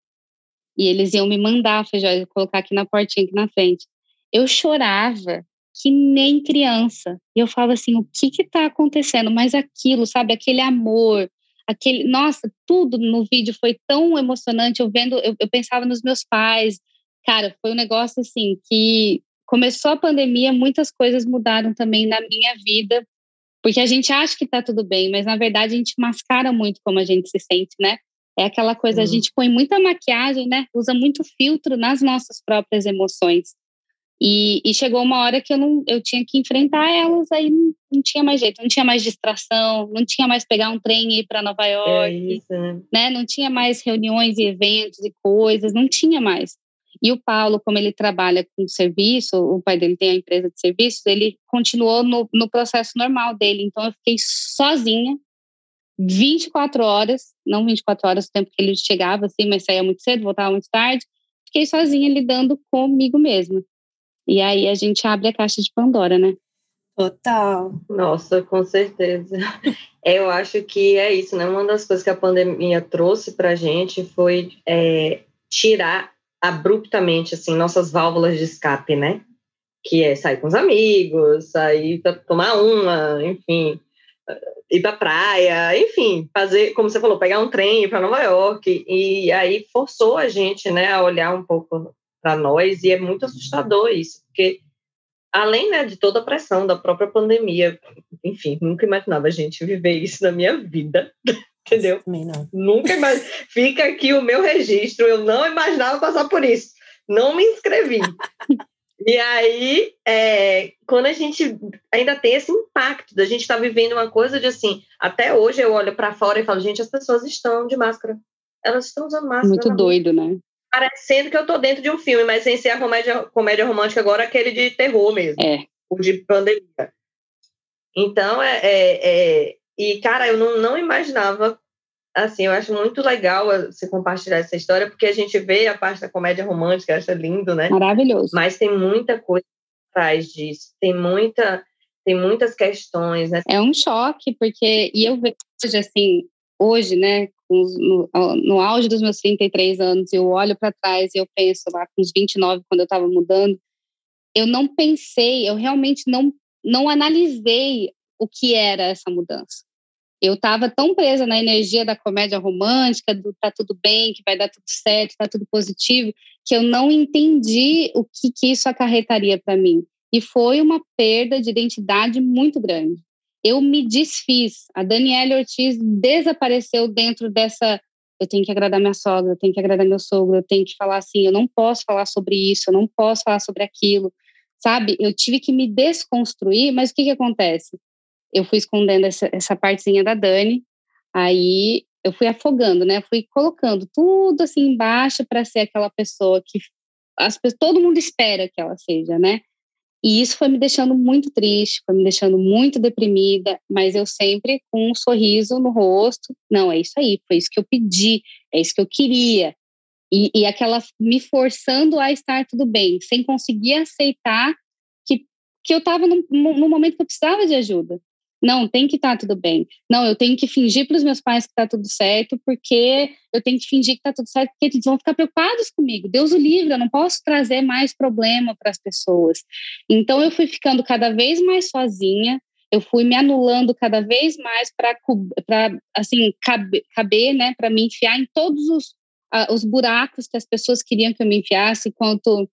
E eles iam me mandar a feijoada, colocar aqui na portinha, aqui na frente. Eu chorava que nem criança. E eu falava assim, o que que tá acontecendo? Mas aquilo, sabe, aquele amor, aquele, nossa, tudo no vídeo foi tão emocionante. Eu vendo, eu, eu pensava nos meus pais. Cara, foi um negócio assim que começou a pandemia, muitas coisas mudaram também na minha vida, porque a gente acha que está tudo bem, mas na verdade a gente mascara muito como a gente se sente, né? É aquela coisa, a gente põe muita maquiagem, né? Usa muito filtro nas nossas próprias emoções. E, e, chegou uma hora que eu não eu tinha que enfrentar elas, aí não, não, tinha mais jeito, não tinha mais distração, não tinha mais pegar um trem e ir para Nova é York, é isso, né? né? Não tinha mais reuniões e eventos e coisas, não tinha mais. E o Paulo, como ele trabalha com serviço, o pai dele tem a empresa de serviços, ele continuou no, no processo normal dele. Então eu fiquei sozinha, 24 horas, não 24 horas, o tempo que ele chegava, assim, mas saía muito cedo, voltava muito tarde. Fiquei sozinha lidando comigo mesma. E aí a gente abre a caixa de Pandora, né? Total. Nossa, com certeza. [laughs] Eu acho que é isso, né? Uma das coisas que a pandemia trouxe para a gente foi é, tirar abruptamente assim nossas válvulas de escape, né? Que é sair com os amigos, sair para tomar uma, enfim, ir para praia, enfim, fazer, como você falou, pegar um trem para Nova York e aí forçou a gente, né, a olhar um pouco para nós e é muito assustador isso, porque além né, de toda a pressão da própria pandemia, enfim, nunca imaginava a gente viver isso na minha vida, entendeu? Também não. Nunca mais. [laughs] Fica aqui o meu registro, eu não imaginava passar por isso, não me inscrevi. e aí, é, quando a gente ainda tem esse impacto da gente estar tá vivendo uma coisa de assim, até hoje eu olho para fora e falo, gente, as pessoas estão de máscara. Elas estão usando máscara. Muito doido, né? parecendo que eu tô dentro de um filme, mas sem ser a comédia, comédia romântica agora, aquele de terror mesmo. É. O de pandemia. Então, é, é, é, E, cara, eu não, não imaginava. Assim, eu acho muito legal você compartilhar essa história, porque a gente vê a parte da comédia romântica, acha lindo, né? Maravilhoso. Mas tem muita coisa atrás disso. Tem muita. Tem muitas questões, né? É um choque, porque. E eu vejo, assim, hoje, né, no, no auge dos meus 33 anos, eu olho para trás e eu penso lá com os 29, quando eu estava mudando, eu não pensei, eu realmente não, não analisei o que era essa mudança. Eu estava tão presa na energia da comédia romântica, do tá tudo bem, que vai dar tudo certo, tá tudo positivo, que eu não entendi o que, que isso acarretaria para mim. E foi uma perda de identidade muito grande eu me desfiz. A Daniela Ortiz desapareceu dentro dessa. Eu tenho que agradar minha sogra, eu tenho que agradar meu sogro, eu tenho que falar assim, eu não posso falar sobre isso, eu não posso falar sobre aquilo, sabe? Eu tive que me desconstruir, mas o que que acontece? Eu fui escondendo essa, essa partezinha da Dani, aí eu fui afogando, né? Fui colocando tudo assim embaixo para ser aquela pessoa que as, todo mundo espera que ela seja, né? E isso foi me deixando muito triste, foi me deixando muito deprimida, mas eu sempre com um sorriso no rosto. Não, é isso aí, foi isso que eu pedi, é isso que eu queria. E, e aquela me forçando a estar tudo bem, sem conseguir aceitar que, que eu estava num, num momento que eu precisava de ajuda. Não, tem que estar tá tudo bem. Não, eu tenho que fingir para os meus pais que está tudo certo, porque eu tenho que fingir que está tudo certo, porque eles vão ficar preocupados comigo. Deus o livre, eu não posso trazer mais problema para as pessoas. Então, eu fui ficando cada vez mais sozinha, eu fui me anulando cada vez mais para, assim, caber, caber né, para me enfiar em todos os, uh, os buracos que as pessoas queriam que eu me enfiasse enquanto,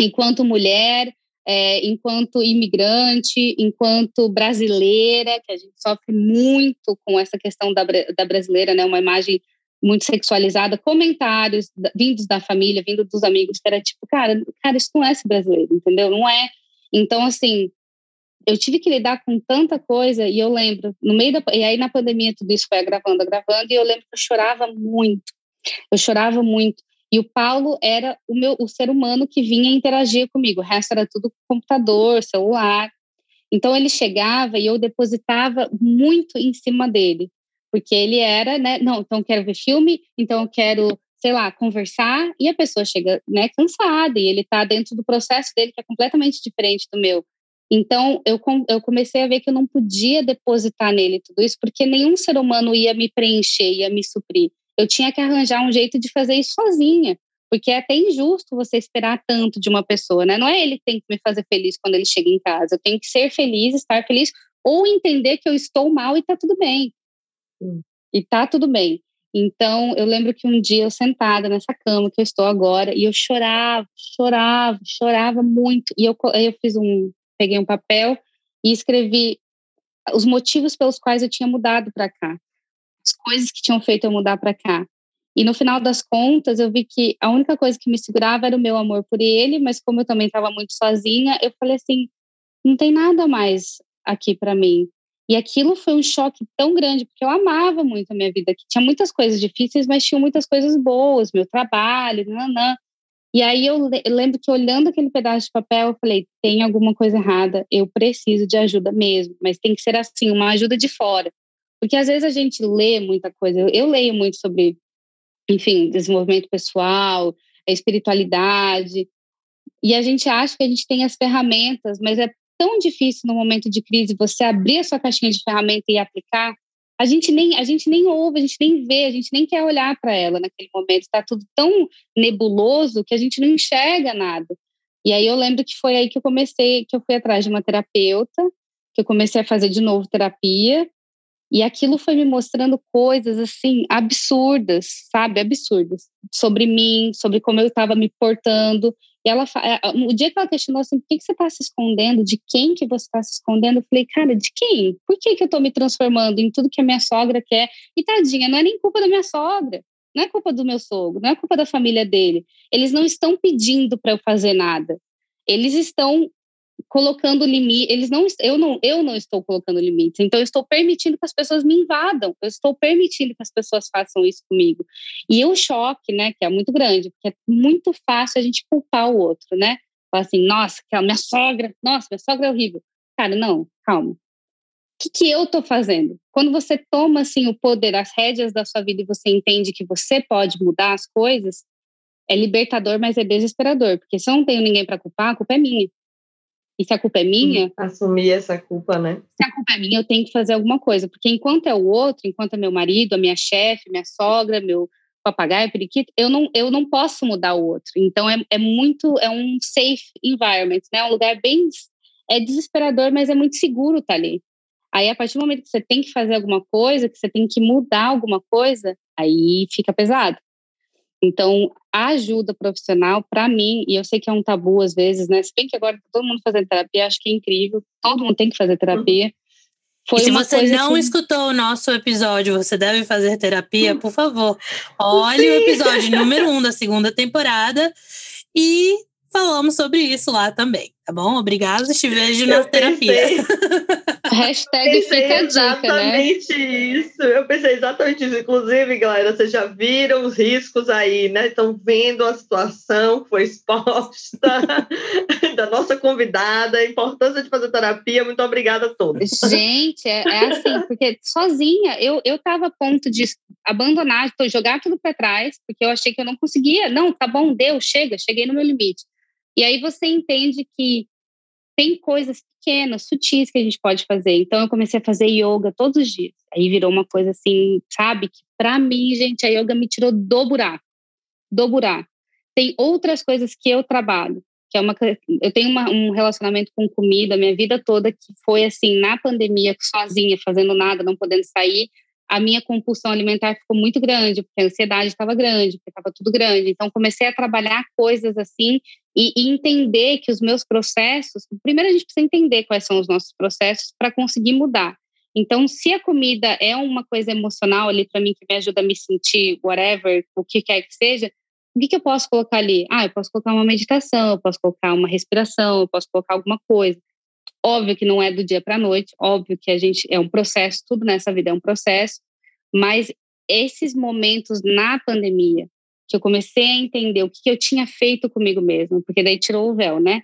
enquanto mulher, é, enquanto imigrante, enquanto brasileira, que a gente sofre muito com essa questão da, da brasileira, né? Uma imagem muito sexualizada, comentários vindos da família, vindo dos amigos, que era tipo, cara, cara, isso não é brasileiro, entendeu? Não é. Então, assim, eu tive que lidar com tanta coisa e eu lembro, no meio da. E aí na pandemia tudo isso foi agravando, agravando, e eu lembro que eu chorava muito. Eu chorava muito. E o Paulo era o meu o ser humano que vinha interagir comigo. O resto era tudo computador, celular. Então ele chegava e eu depositava muito em cima dele, porque ele era, né, não, então eu quero ver filme, então eu quero, sei lá, conversar, e a pessoa chega, né, cansada, e ele está dentro do processo dele que é completamente diferente do meu. Então, eu, eu comecei a ver que eu não podia depositar nele tudo isso, porque nenhum ser humano ia me preencher, ia me suprir eu tinha que arranjar um jeito de fazer isso sozinha, porque é até injusto você esperar tanto de uma pessoa, né? Não é ele que tem que me fazer feliz quando ele chega em casa, eu tenho que ser feliz, estar feliz, ou entender que eu estou mal e tá tudo bem. Hum. E tá tudo bem. Então, eu lembro que um dia eu sentada nessa cama que eu estou agora, e eu chorava, chorava, chorava muito. E eu, eu fiz um, peguei um papel e escrevi os motivos pelos quais eu tinha mudado para cá as coisas que tinham feito eu mudar para cá. E no final das contas, eu vi que a única coisa que me segurava era o meu amor por ele, mas como eu também estava muito sozinha, eu falei assim: não tem nada mais aqui para mim. E aquilo foi um choque tão grande, porque eu amava muito a minha vida, que tinha muitas coisas difíceis, mas tinha muitas coisas boas, meu trabalho, nanã. E aí eu lembro que olhando aquele pedaço de papel, eu falei, tem alguma coisa errada, eu preciso de ajuda mesmo, mas tem que ser assim, uma ajuda de fora. Porque às vezes a gente lê muita coisa, eu, leio muito sobre, enfim, desenvolvimento pessoal, espiritualidade, e a gente acha que a gente tem as ferramentas, mas é tão difícil no momento de crise você abrir a sua caixinha de ferramenta e aplicar, a gente nem a gente nem ouve, a gente nem vê, a gente nem quer olhar para ela naquele momento. Está tudo tão nebuloso que a gente não enxerga nada. E aí eu lembro que foi aí que eu comecei, que eu fui atrás de uma terapeuta, que eu comecei a fazer de novo terapia, e aquilo foi me mostrando coisas assim absurdas, sabe, absurdas, sobre mim, sobre como eu estava me portando, e ela, o dia que ela questionou assim, por que, que você está se escondendo? De quem que você está se escondendo? Eu falei, cara, de quem? Por que, que eu estou me transformando em tudo que a minha sogra quer? E tadinha, não é nem culpa da minha sogra, não é culpa do meu sogro, não é culpa da família dele. Eles não estão pedindo para eu fazer nada. Eles estão colocando limite, eles não, eu não, eu não estou colocando limites. Então eu estou permitindo que as pessoas me invadam. Eu estou permitindo que as pessoas façam isso comigo. E o choque, né, que é muito grande, porque é muito fácil a gente culpar o outro, né? Falar assim, nossa, que minha sogra, nossa, minha sogra é horrível. Cara, não, calma. O que, que eu estou fazendo? Quando você toma assim o poder, as rédeas da sua vida e você entende que você pode mudar as coisas, é libertador, mas é desesperador, porque se eu não tenho ninguém para culpar, a culpa é minha. E se a culpa é minha. Assumir essa culpa, né? Se a culpa é minha, eu tenho que fazer alguma coisa. Porque enquanto é o outro, enquanto é meu marido, a minha chefe, minha sogra, meu papagaio, periquito, eu não, eu não posso mudar o outro. Então é, é muito. É um safe environment, né? Um lugar bem. É desesperador, mas é muito seguro estar tá ali. Aí, a partir do momento que você tem que fazer alguma coisa, que você tem que mudar alguma coisa, aí fica pesado. Então, a ajuda profissional, para mim, e eu sei que é um tabu às vezes, né? Se bem que agora tá todo mundo fazendo terapia, acho que é incrível, todo mundo tem que fazer terapia. Uhum. Foi se você não que... escutou o nosso episódio, você deve fazer terapia, por favor, olhe Sim. o episódio número um da segunda temporada e falamos sobre isso lá também, tá bom? Obrigada, te vejo na terapia. [laughs] Hashtag fica a dica, né? exatamente isso. Eu pensei exatamente isso. Inclusive, galera, vocês já viram os riscos aí, né? Estão vendo a situação que foi exposta [laughs] da nossa convidada, a importância de fazer terapia. Muito obrigada a todos. Gente, é, é assim, porque sozinha eu, eu tava a ponto de abandonar, de jogar tudo para trás, porque eu achei que eu não conseguia. Não, tá bom, deu, chega, cheguei no meu limite. E aí você entende que tem coisas pequenas, sutis que a gente pode fazer. Então eu comecei a fazer yoga todos os dias. Aí virou uma coisa assim, sabe? Que para mim, gente, a yoga me tirou do buraco. Do buraco. Tem outras coisas que eu trabalho, que é uma eu tenho uma, um relacionamento com comida minha vida toda que foi assim, na pandemia, sozinha, fazendo nada, não podendo sair, a minha compulsão alimentar ficou muito grande, porque a ansiedade estava grande, porque estava tudo grande. Então, comecei a trabalhar coisas assim e, e, entender que os meus processos. Primeiro, a gente precisa entender quais são os nossos processos para conseguir mudar. Então, se a comida é uma coisa emocional ali para mim que me ajuda a me sentir, whatever, o que quer que seja, o que, que eu posso colocar ali? Ah, eu posso colocar uma meditação, eu posso colocar uma respiração, eu posso colocar alguma coisa. Óbvio que não é do dia para a noite, óbvio que a gente é um processo, tudo nessa vida é um processo, mas esses momentos na pandemia, que eu comecei a entender o que eu tinha feito comigo mesmo, porque daí tirou o véu, né?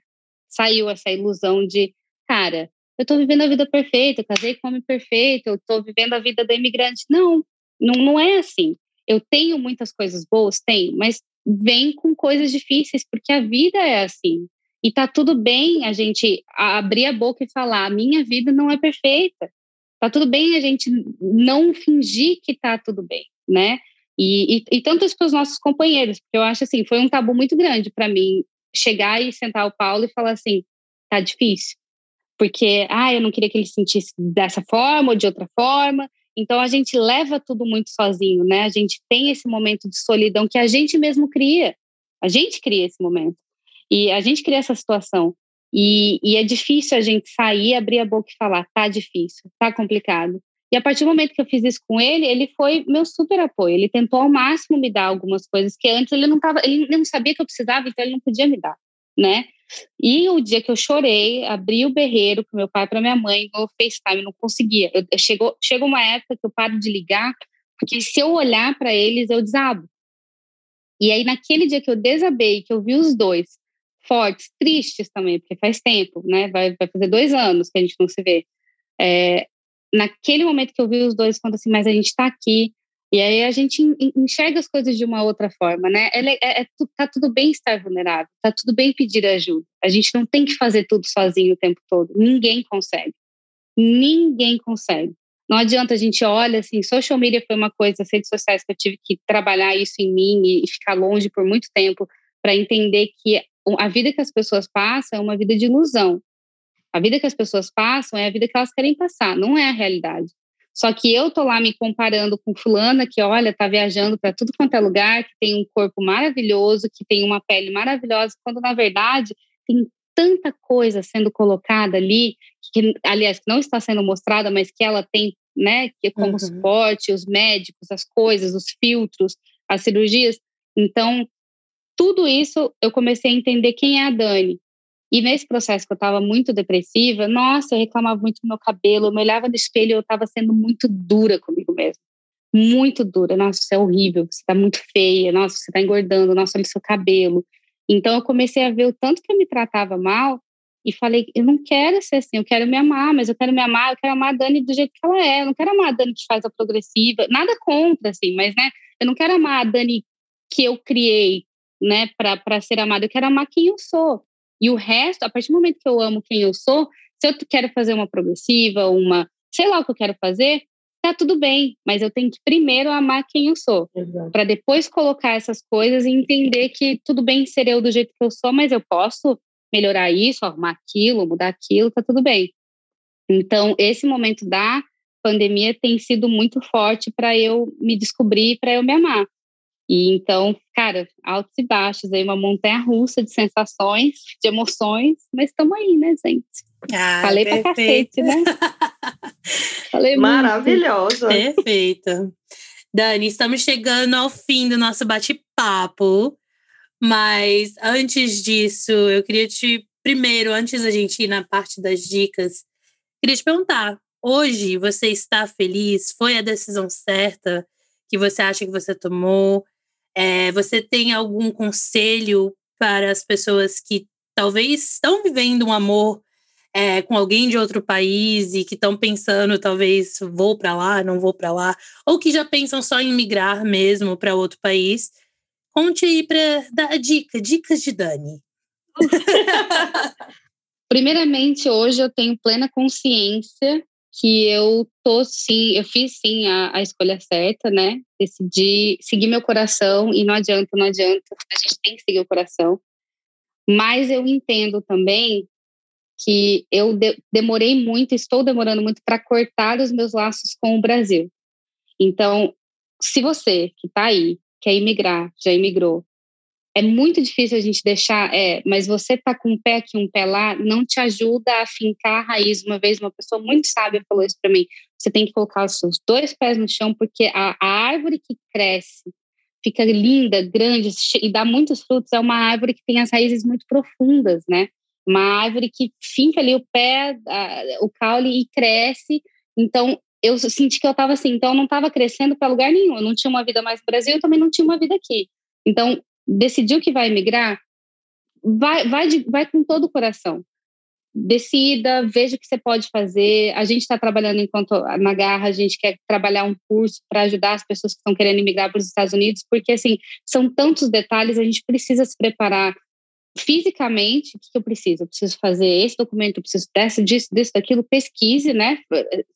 Saiu essa ilusão de, cara, eu tô vivendo a vida perfeita, eu casei com homem perfeito, eu tô vivendo a vida da imigrante. Não, não, não é assim. Eu tenho muitas coisas boas, tenho, mas vem com coisas difíceis, porque a vida é assim. E tá tudo bem a gente abrir a boca e falar: a minha vida não é perfeita. Tá tudo bem a gente não fingir que tá tudo bem, né? E, e, e tanto para os nossos companheiros, porque eu acho assim, foi um tabu muito grande para mim chegar e sentar o Paulo e falar assim: tá difícil. Porque, ah, eu não queria que ele sentisse dessa forma ou de outra forma. Então a gente leva tudo muito sozinho, né? A gente tem esse momento de solidão que a gente mesmo cria. A gente cria esse momento. E a gente cria essa situação. E, e é difícil a gente sair, abrir a boca e falar, tá difícil, tá complicado. E a partir do momento que eu fiz isso com ele, ele foi meu super apoio. Ele tentou ao máximo me dar algumas coisas que antes ele não tava, ele não sabia que eu precisava, então ele não podia me dar, né? E o dia que eu chorei, abri o berreiro para meu pai, para minha mãe, no FaceTime, não conseguia. Eu, chegou, chegou uma época que eu paro de ligar, porque se eu olhar para eles, eu desabo. E aí, naquele dia que eu desabei, que eu vi os dois fortes, tristes também, porque faz tempo, né? Vai, vai fazer dois anos que a gente não se vê. É, naquele momento que eu vi os dois, quando assim, mas a gente está aqui, e aí a gente enxerga as coisas de uma outra forma, né? É, é, é, tá tudo bem estar vulnerável, tá tudo bem pedir ajuda. A gente não tem que fazer tudo sozinho o tempo todo. Ninguém consegue. Ninguém consegue. Não adianta a gente olha assim, social media foi uma coisa, as redes sociais que eu tive que trabalhar isso em mim e, e ficar longe por muito tempo para entender que a vida que as pessoas passam é uma vida de ilusão. A vida que as pessoas passam é a vida que elas querem passar, não é a realidade. Só que eu tô lá me comparando com fulana que, olha, tá viajando para tudo quanto é lugar, que tem um corpo maravilhoso, que tem uma pele maravilhosa, quando na verdade tem tanta coisa sendo colocada ali, que aliás não está sendo mostrada, mas que ela tem, né, que é como uhum. suporte, os médicos, as coisas, os filtros, as cirurgias. Então, tudo isso eu comecei a entender quem é a Dani. E nesse processo que eu estava muito depressiva, nossa, eu reclamava muito do meu cabelo, eu me olhava no espelho e eu estava sendo muito dura comigo mesma. Muito dura. Nossa, isso é horrível, você está muito feia, nossa, você está engordando, nossa, olha o seu cabelo. Então eu comecei a ver o tanto que eu me tratava mal e falei, eu não quero ser assim, eu quero me amar, mas eu quero me amar, eu quero amar a Dani do jeito que ela é, eu não quero amar a Dani que faz a progressiva, nada contra, assim, mas, né, eu não quero amar a Dani que eu criei, né, para ser amada, eu quero amar quem eu sou. E o resto, a partir do momento que eu amo quem eu sou, se eu quero fazer uma progressiva, uma, sei lá o que eu quero fazer, tá tudo bem, mas eu tenho que primeiro amar quem eu sou, para depois colocar essas coisas e entender que tudo bem ser eu do jeito que eu sou, mas eu posso melhorar isso, arrumar aquilo, mudar aquilo, tá tudo bem. Então, esse momento da pandemia tem sido muito forte para eu me descobrir, para eu me amar. E então, cara, altos e baixos, aí uma montanha russa de sensações, de emoções, mas estamos aí, né, gente? Ah, Falei perfeito. pra cacete, né? [laughs] Falei Maravilhosa. Perfeita. Dani, estamos chegando ao fim do nosso bate-papo, mas antes disso, eu queria te, primeiro, antes da gente ir na parte das dicas, queria te perguntar: hoje você está feliz? Foi a decisão certa que você acha que você tomou? É, você tem algum conselho para as pessoas que talvez estão vivendo um amor é, com alguém de outro país e que estão pensando, talvez, vou para lá, não vou para lá, ou que já pensam só em migrar mesmo para outro país? Conte aí para dar dica, dicas de Dani. [laughs] Primeiramente, hoje eu tenho plena consciência que eu tô sim, eu fiz sim a, a, escolha certa, né? Decidi seguir meu coração e não adianta, não adianta, a gente tem que seguir o coração. Mas eu entendo também que eu de, demorei muito, estou demorando muito para cortar os meus laços com o Brasil. Então, se você que está aí quer imigrar, já imigrou, é muito difícil a gente deixar, é, mas você tá com um pé aqui, um pé lá, não te ajuda a fincar a raiz. Uma vez uma pessoa muito sábia falou isso para mim. Você tem que colocar os seus dois pés no chão, porque a, a árvore que cresce, fica linda, grande e dá muitos frutos, é uma árvore que tem as raízes muito profundas, né? Uma árvore que finca ali o pé, a, o caule e cresce. Então, eu senti que eu estava assim, então eu não estava crescendo para lugar nenhum. Eu não tinha uma vida mais no Brasil, eu também não tinha uma vida aqui. Então, decidiu que vai emigrar, vai, vai, de, vai com todo o coração. Decida, veja o que você pode fazer. A gente está trabalhando enquanto na Garra, a gente quer trabalhar um curso para ajudar as pessoas que estão querendo emigrar para os Estados Unidos, porque assim, são tantos detalhes, a gente precisa se preparar fisicamente, o que eu preciso? Eu preciso fazer esse documento, eu preciso dessa, disso, disso, daquilo, pesquise, né?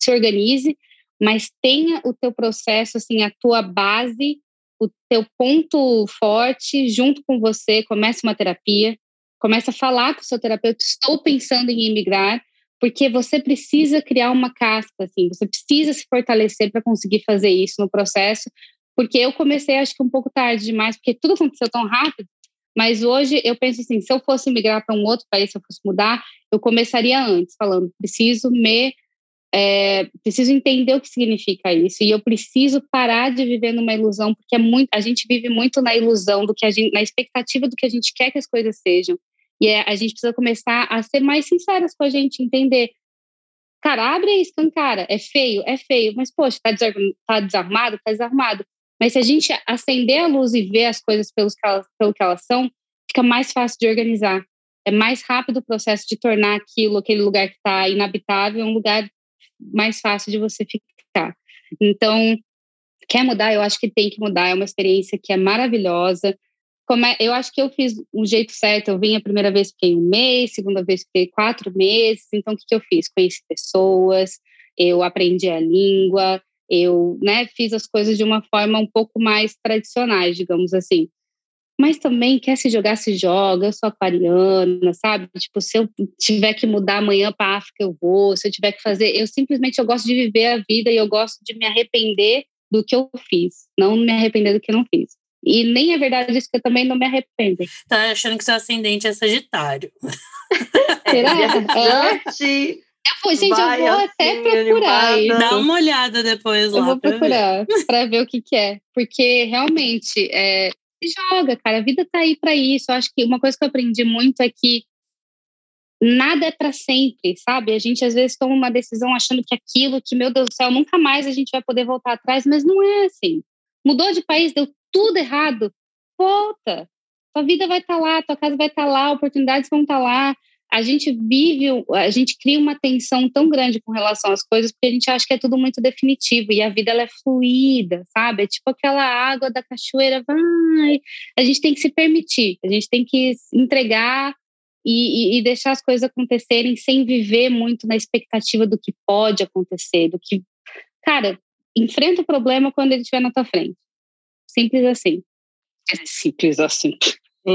Se organize, mas tenha o teu processo, assim, a tua base o teu ponto forte junto com você, começa uma terapia, começa a falar com o seu terapeuta, estou pensando em emigrar, porque você precisa criar uma casca, assim, você precisa se fortalecer para conseguir fazer isso no processo, porque eu comecei acho que um pouco tarde demais, porque tudo aconteceu tão rápido, mas hoje eu penso assim, se eu fosse migrar para um outro país, se eu fosse mudar, eu começaria antes, falando, preciso me é, preciso entender o que significa isso e eu preciso parar de viver numa ilusão porque é muito a gente vive muito na ilusão do que a gente na expectativa do que a gente quer que as coisas sejam e é, a gente precisa começar a ser mais sinceras com a gente entender cara abre e escancara é feio é feio mas poxa tá, tá desarmado tá desarmado mas se a gente acender a luz e ver as coisas pelos que elas, pelo que elas são fica mais fácil de organizar é mais rápido o processo de tornar aquilo aquele lugar que está inabitável um lugar mais fácil de você ficar. Então, quer mudar? Eu acho que tem que mudar. É uma experiência que é maravilhosa. É, eu acho que eu fiz um jeito certo. Eu vim a primeira vez, fiquei um mês, segunda vez, fiquei quatro meses. Então, o que, que eu fiz? Conheci pessoas, eu aprendi a língua, eu né, fiz as coisas de uma forma um pouco mais tradicionais, digamos assim mas também quer se jogar, se joga. Eu sou aquariana, sabe? Tipo, se eu tiver que mudar amanhã para África, eu vou. Se eu tiver que fazer, eu simplesmente eu gosto de viver a vida e eu gosto de me arrepender do que eu fiz, não me arrepender do que eu não fiz. E nem é verdade isso que eu também não me arrependo. Tá achando que seu ascendente é Sagitário. [laughs] Será? é. Eu gente, Vai, eu vou assim, até procurar. Dá uma olhada depois lá. Eu vou procurar para ver o que, que é. Porque realmente é, se joga, cara. A vida tá aí para isso. Eu acho que uma coisa que eu aprendi muito é que nada é para sempre, sabe? A gente às vezes toma uma decisão achando que aquilo, que meu Deus do céu, nunca mais a gente vai poder voltar atrás, mas não é assim. Mudou de país, deu tudo errado, volta. Tua vida vai estar tá lá, tua casa vai estar tá lá, oportunidades vão estar tá lá a gente vive, a gente cria uma tensão tão grande com relação às coisas, porque a gente acha que é tudo muito definitivo e a vida ela é fluida, sabe? É tipo aquela água da cachoeira, vai. A gente tem que se permitir, a gente tem que entregar e, e, e deixar as coisas acontecerem sem viver muito na expectativa do que pode acontecer, do que. Cara, enfrenta o problema quando ele estiver na tua frente. Simples assim. É simples assim.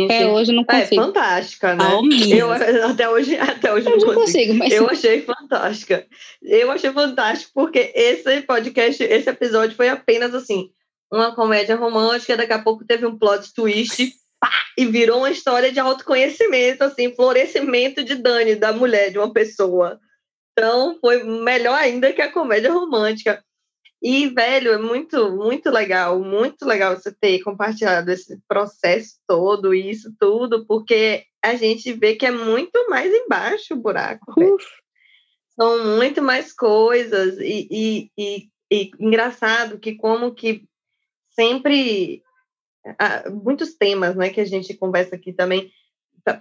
Até hoje eu não é consigo. É fantástica, né? eu, [laughs] até hoje, até hoje eu não consigo. consigo mas... Eu achei fantástica. Eu achei fantástico porque esse podcast, esse episódio foi apenas assim, uma comédia romântica, daqui a pouco teve um plot twist pá, e virou uma história de autoconhecimento, assim, florescimento de Dani, da mulher, de uma pessoa. Então, foi melhor ainda que a comédia romântica. E, velho, é muito, muito legal, muito legal você ter compartilhado esse processo todo isso tudo, porque a gente vê que é muito mais embaixo o buraco. São muito mais coisas e, e, e, e, engraçado que como que sempre ah, muitos temas, né, que a gente conversa aqui também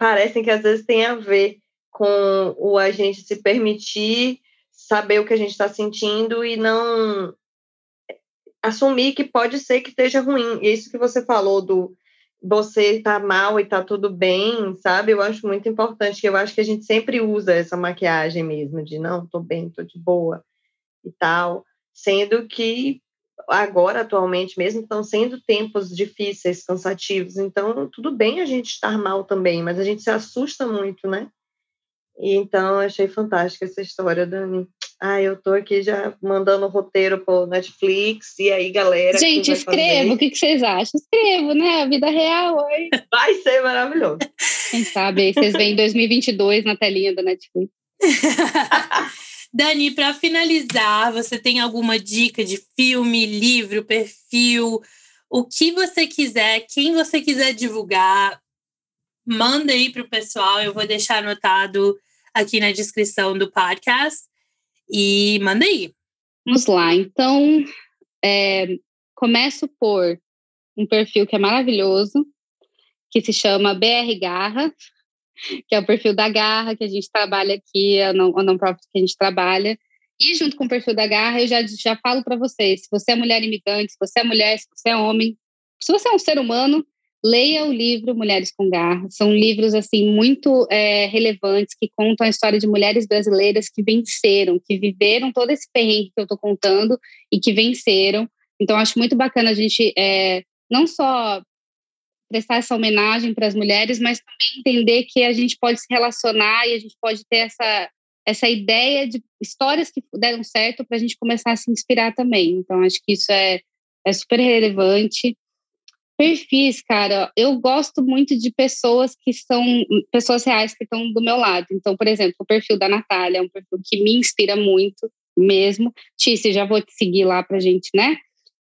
parecem que às vezes tem a ver com o a gente se permitir saber o que a gente está sentindo e não assumir que pode ser que esteja ruim. E isso que você falou do você tá mal e tá tudo bem, sabe? Eu acho muito importante, que eu acho que a gente sempre usa essa maquiagem mesmo, de não, tô bem, tô de boa e tal, sendo que agora, atualmente mesmo, estão sendo tempos difíceis, cansativos, então tudo bem a gente estar mal também, mas a gente se assusta muito, né? E então, achei fantástica essa história, Dani. Ah, eu tô aqui já mandando roteiro pro Netflix, e aí, galera. Gente, escreva, o que, que vocês acham? Escrevo, né? A vida real, oi. [laughs] Vai ser maravilhoso. Quem sabe aí vocês veem 2022 na telinha do Netflix. [laughs] Dani, para finalizar, você tem alguma dica de filme, livro, perfil, o que você quiser, quem você quiser divulgar, manda aí para o pessoal. Eu vou deixar anotado aqui na descrição do podcast. E manda aí. Vamos lá. Então, é, começo por um perfil que é maravilhoso, que se chama BR Garra, [laughs] que é o perfil da Garra que a gente trabalha aqui, a não, a não profit que a gente trabalha. E junto com o perfil da Garra, eu já, já falo para vocês: se você é mulher imigrante, se você é mulher, se você é homem, se você é um ser humano, leia o livro Mulheres com Garra. São livros assim muito é, relevantes que contam a história de mulheres brasileiras que venceram, que viveram todo esse perrengue que eu estou contando e que venceram. Então acho muito bacana a gente é, não só prestar essa homenagem para as mulheres, mas também entender que a gente pode se relacionar e a gente pode ter essa essa ideia de histórias que deram certo para a gente começar a se inspirar também. Então acho que isso é é super relevante. Perfis, cara, eu gosto muito de pessoas que são pessoas reais que estão do meu lado. Então, por exemplo, o perfil da Natália é um perfil que me inspira muito. mesmo. Tícia, já vou te seguir lá pra gente, né?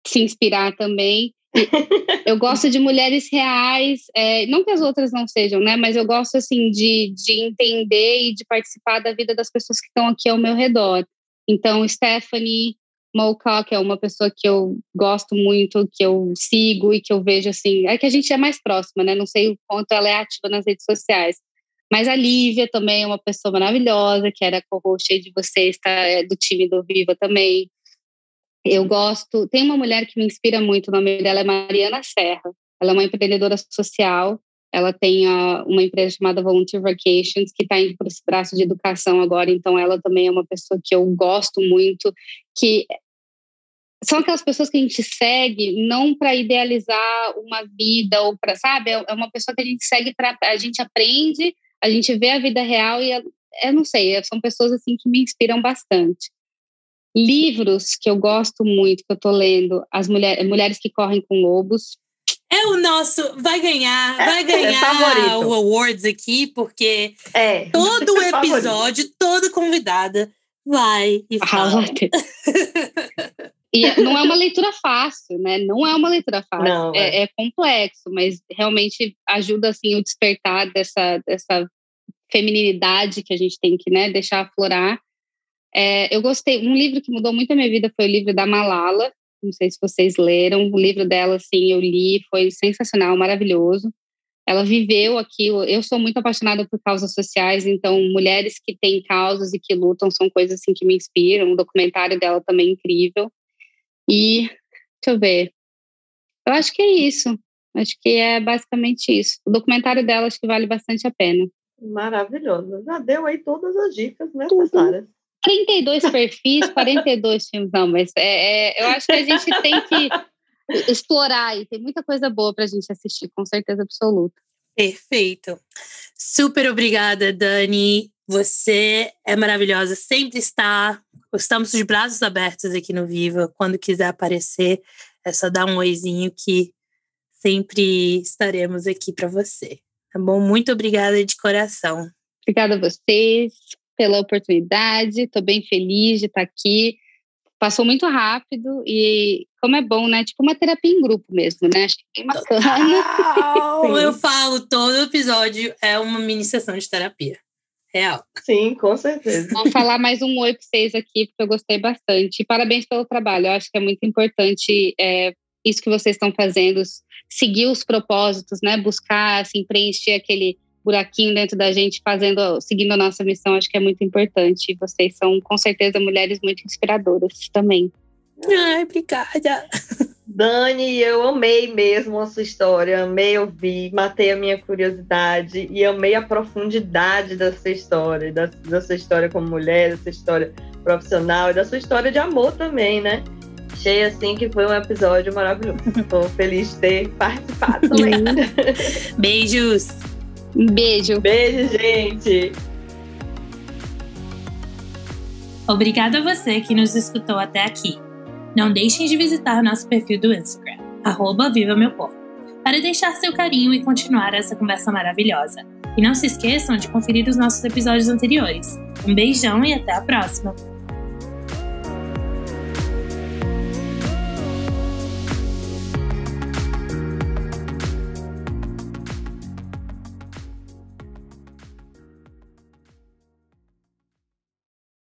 Se inspirar também. [laughs] eu gosto de mulheres reais, é, não que as outras não sejam, né? Mas eu gosto assim de, de entender e de participar da vida das pessoas que estão aqui ao meu redor. Então, Stephanie Mocock é uma pessoa que eu gosto muito, que eu sigo e que eu vejo assim. É que a gente é mais próxima, né? Não sei o quanto ela é ativa nas redes sociais. Mas a Lívia também é uma pessoa maravilhosa, que era co-host de vocês, tá, é do time do Viva também. Eu gosto. Tem uma mulher que me inspira muito, o nome dela é Mariana Serra. Ela é uma empreendedora social. Ela tem a, uma empresa chamada Volunteer Vacations, que está indo por esse braço de educação agora. Então, ela também é uma pessoa que eu gosto muito, que são aquelas pessoas que a gente segue não para idealizar uma vida ou para, sabe? É, é uma pessoa que a gente segue para a gente aprende, a gente vê a vida real e eu não sei, são pessoas assim que me inspiram bastante. Livros que eu gosto muito, que eu tô lendo, as mulher, mulheres que correm com lobos. É o nosso, vai ganhar, é, vai é ganhar é o awards aqui, porque é, todo é episódio, toda convidada vai e fala. [laughs] E é, não é uma leitura fácil, né? Não é uma leitura fácil. Não, é, é. é, complexo, mas realmente ajuda assim o despertar dessa, dessa feminilidade que a gente tem que né, deixar aflorar. É, eu gostei. Um livro que mudou muito a minha vida foi o livro da Malala. Não sei se vocês leram. O livro dela, assim, eu li, foi sensacional, maravilhoso. Ela viveu aquilo. Eu sou muito apaixonada por causas sociais, então mulheres que têm causas e que lutam são coisas assim que me inspiram. O documentário dela também é incrível. E deixa eu ver. Eu acho que é isso. Acho que é basicamente isso. O documentário dela acho que vale bastante a pena. Maravilhoso. Já deu aí todas as dicas necessárias. 32 perfis, 42 filmes. Não, mas é, é, eu acho que a gente tem que explorar e tem muita coisa boa para a gente assistir, com certeza absoluta. Perfeito. Super obrigada, Dani. Você é maravilhosa, sempre está. Estamos de braços abertos aqui no Viva. Quando quiser aparecer, é só dar um oizinho que sempre estaremos aqui para você. Tá bom? Muito obrigada de coração. Obrigada a vocês pela oportunidade. Estou bem feliz de estar aqui. Passou muito rápido e como é bom, né? Tipo uma terapia em grupo mesmo, né? Acho que é bacana. [laughs] Eu falo, todo episódio é uma mini sessão de terapia. Real. Sim, com certeza. Vou falar mais um oi para vocês aqui, porque eu gostei bastante. E parabéns pelo trabalho. Eu acho que é muito importante é, isso que vocês estão fazendo, seguir os propósitos, né? Buscar, assim, preencher aquele buraquinho dentro da gente, fazendo, seguindo a nossa missão, acho que é muito importante. E vocês são, com certeza, mulheres muito inspiradoras também. Ai, obrigada. Dani, eu amei mesmo a sua história, amei ouvir, matei a minha curiosidade e amei a profundidade da sua história, da, da sua história como mulher, da sua história profissional e da sua história de amor também, né? Achei assim que foi um episódio maravilhoso. Estou feliz de ter participado também. [laughs] Beijos! Um beijo. Beijo, gente. Obrigada a você que nos escutou até aqui. Não deixem de visitar nosso perfil do Instagram, arroba Viva Meu Corpo, para deixar seu carinho e continuar essa conversa maravilhosa. E não se esqueçam de conferir os nossos episódios anteriores. Um beijão e até a próxima!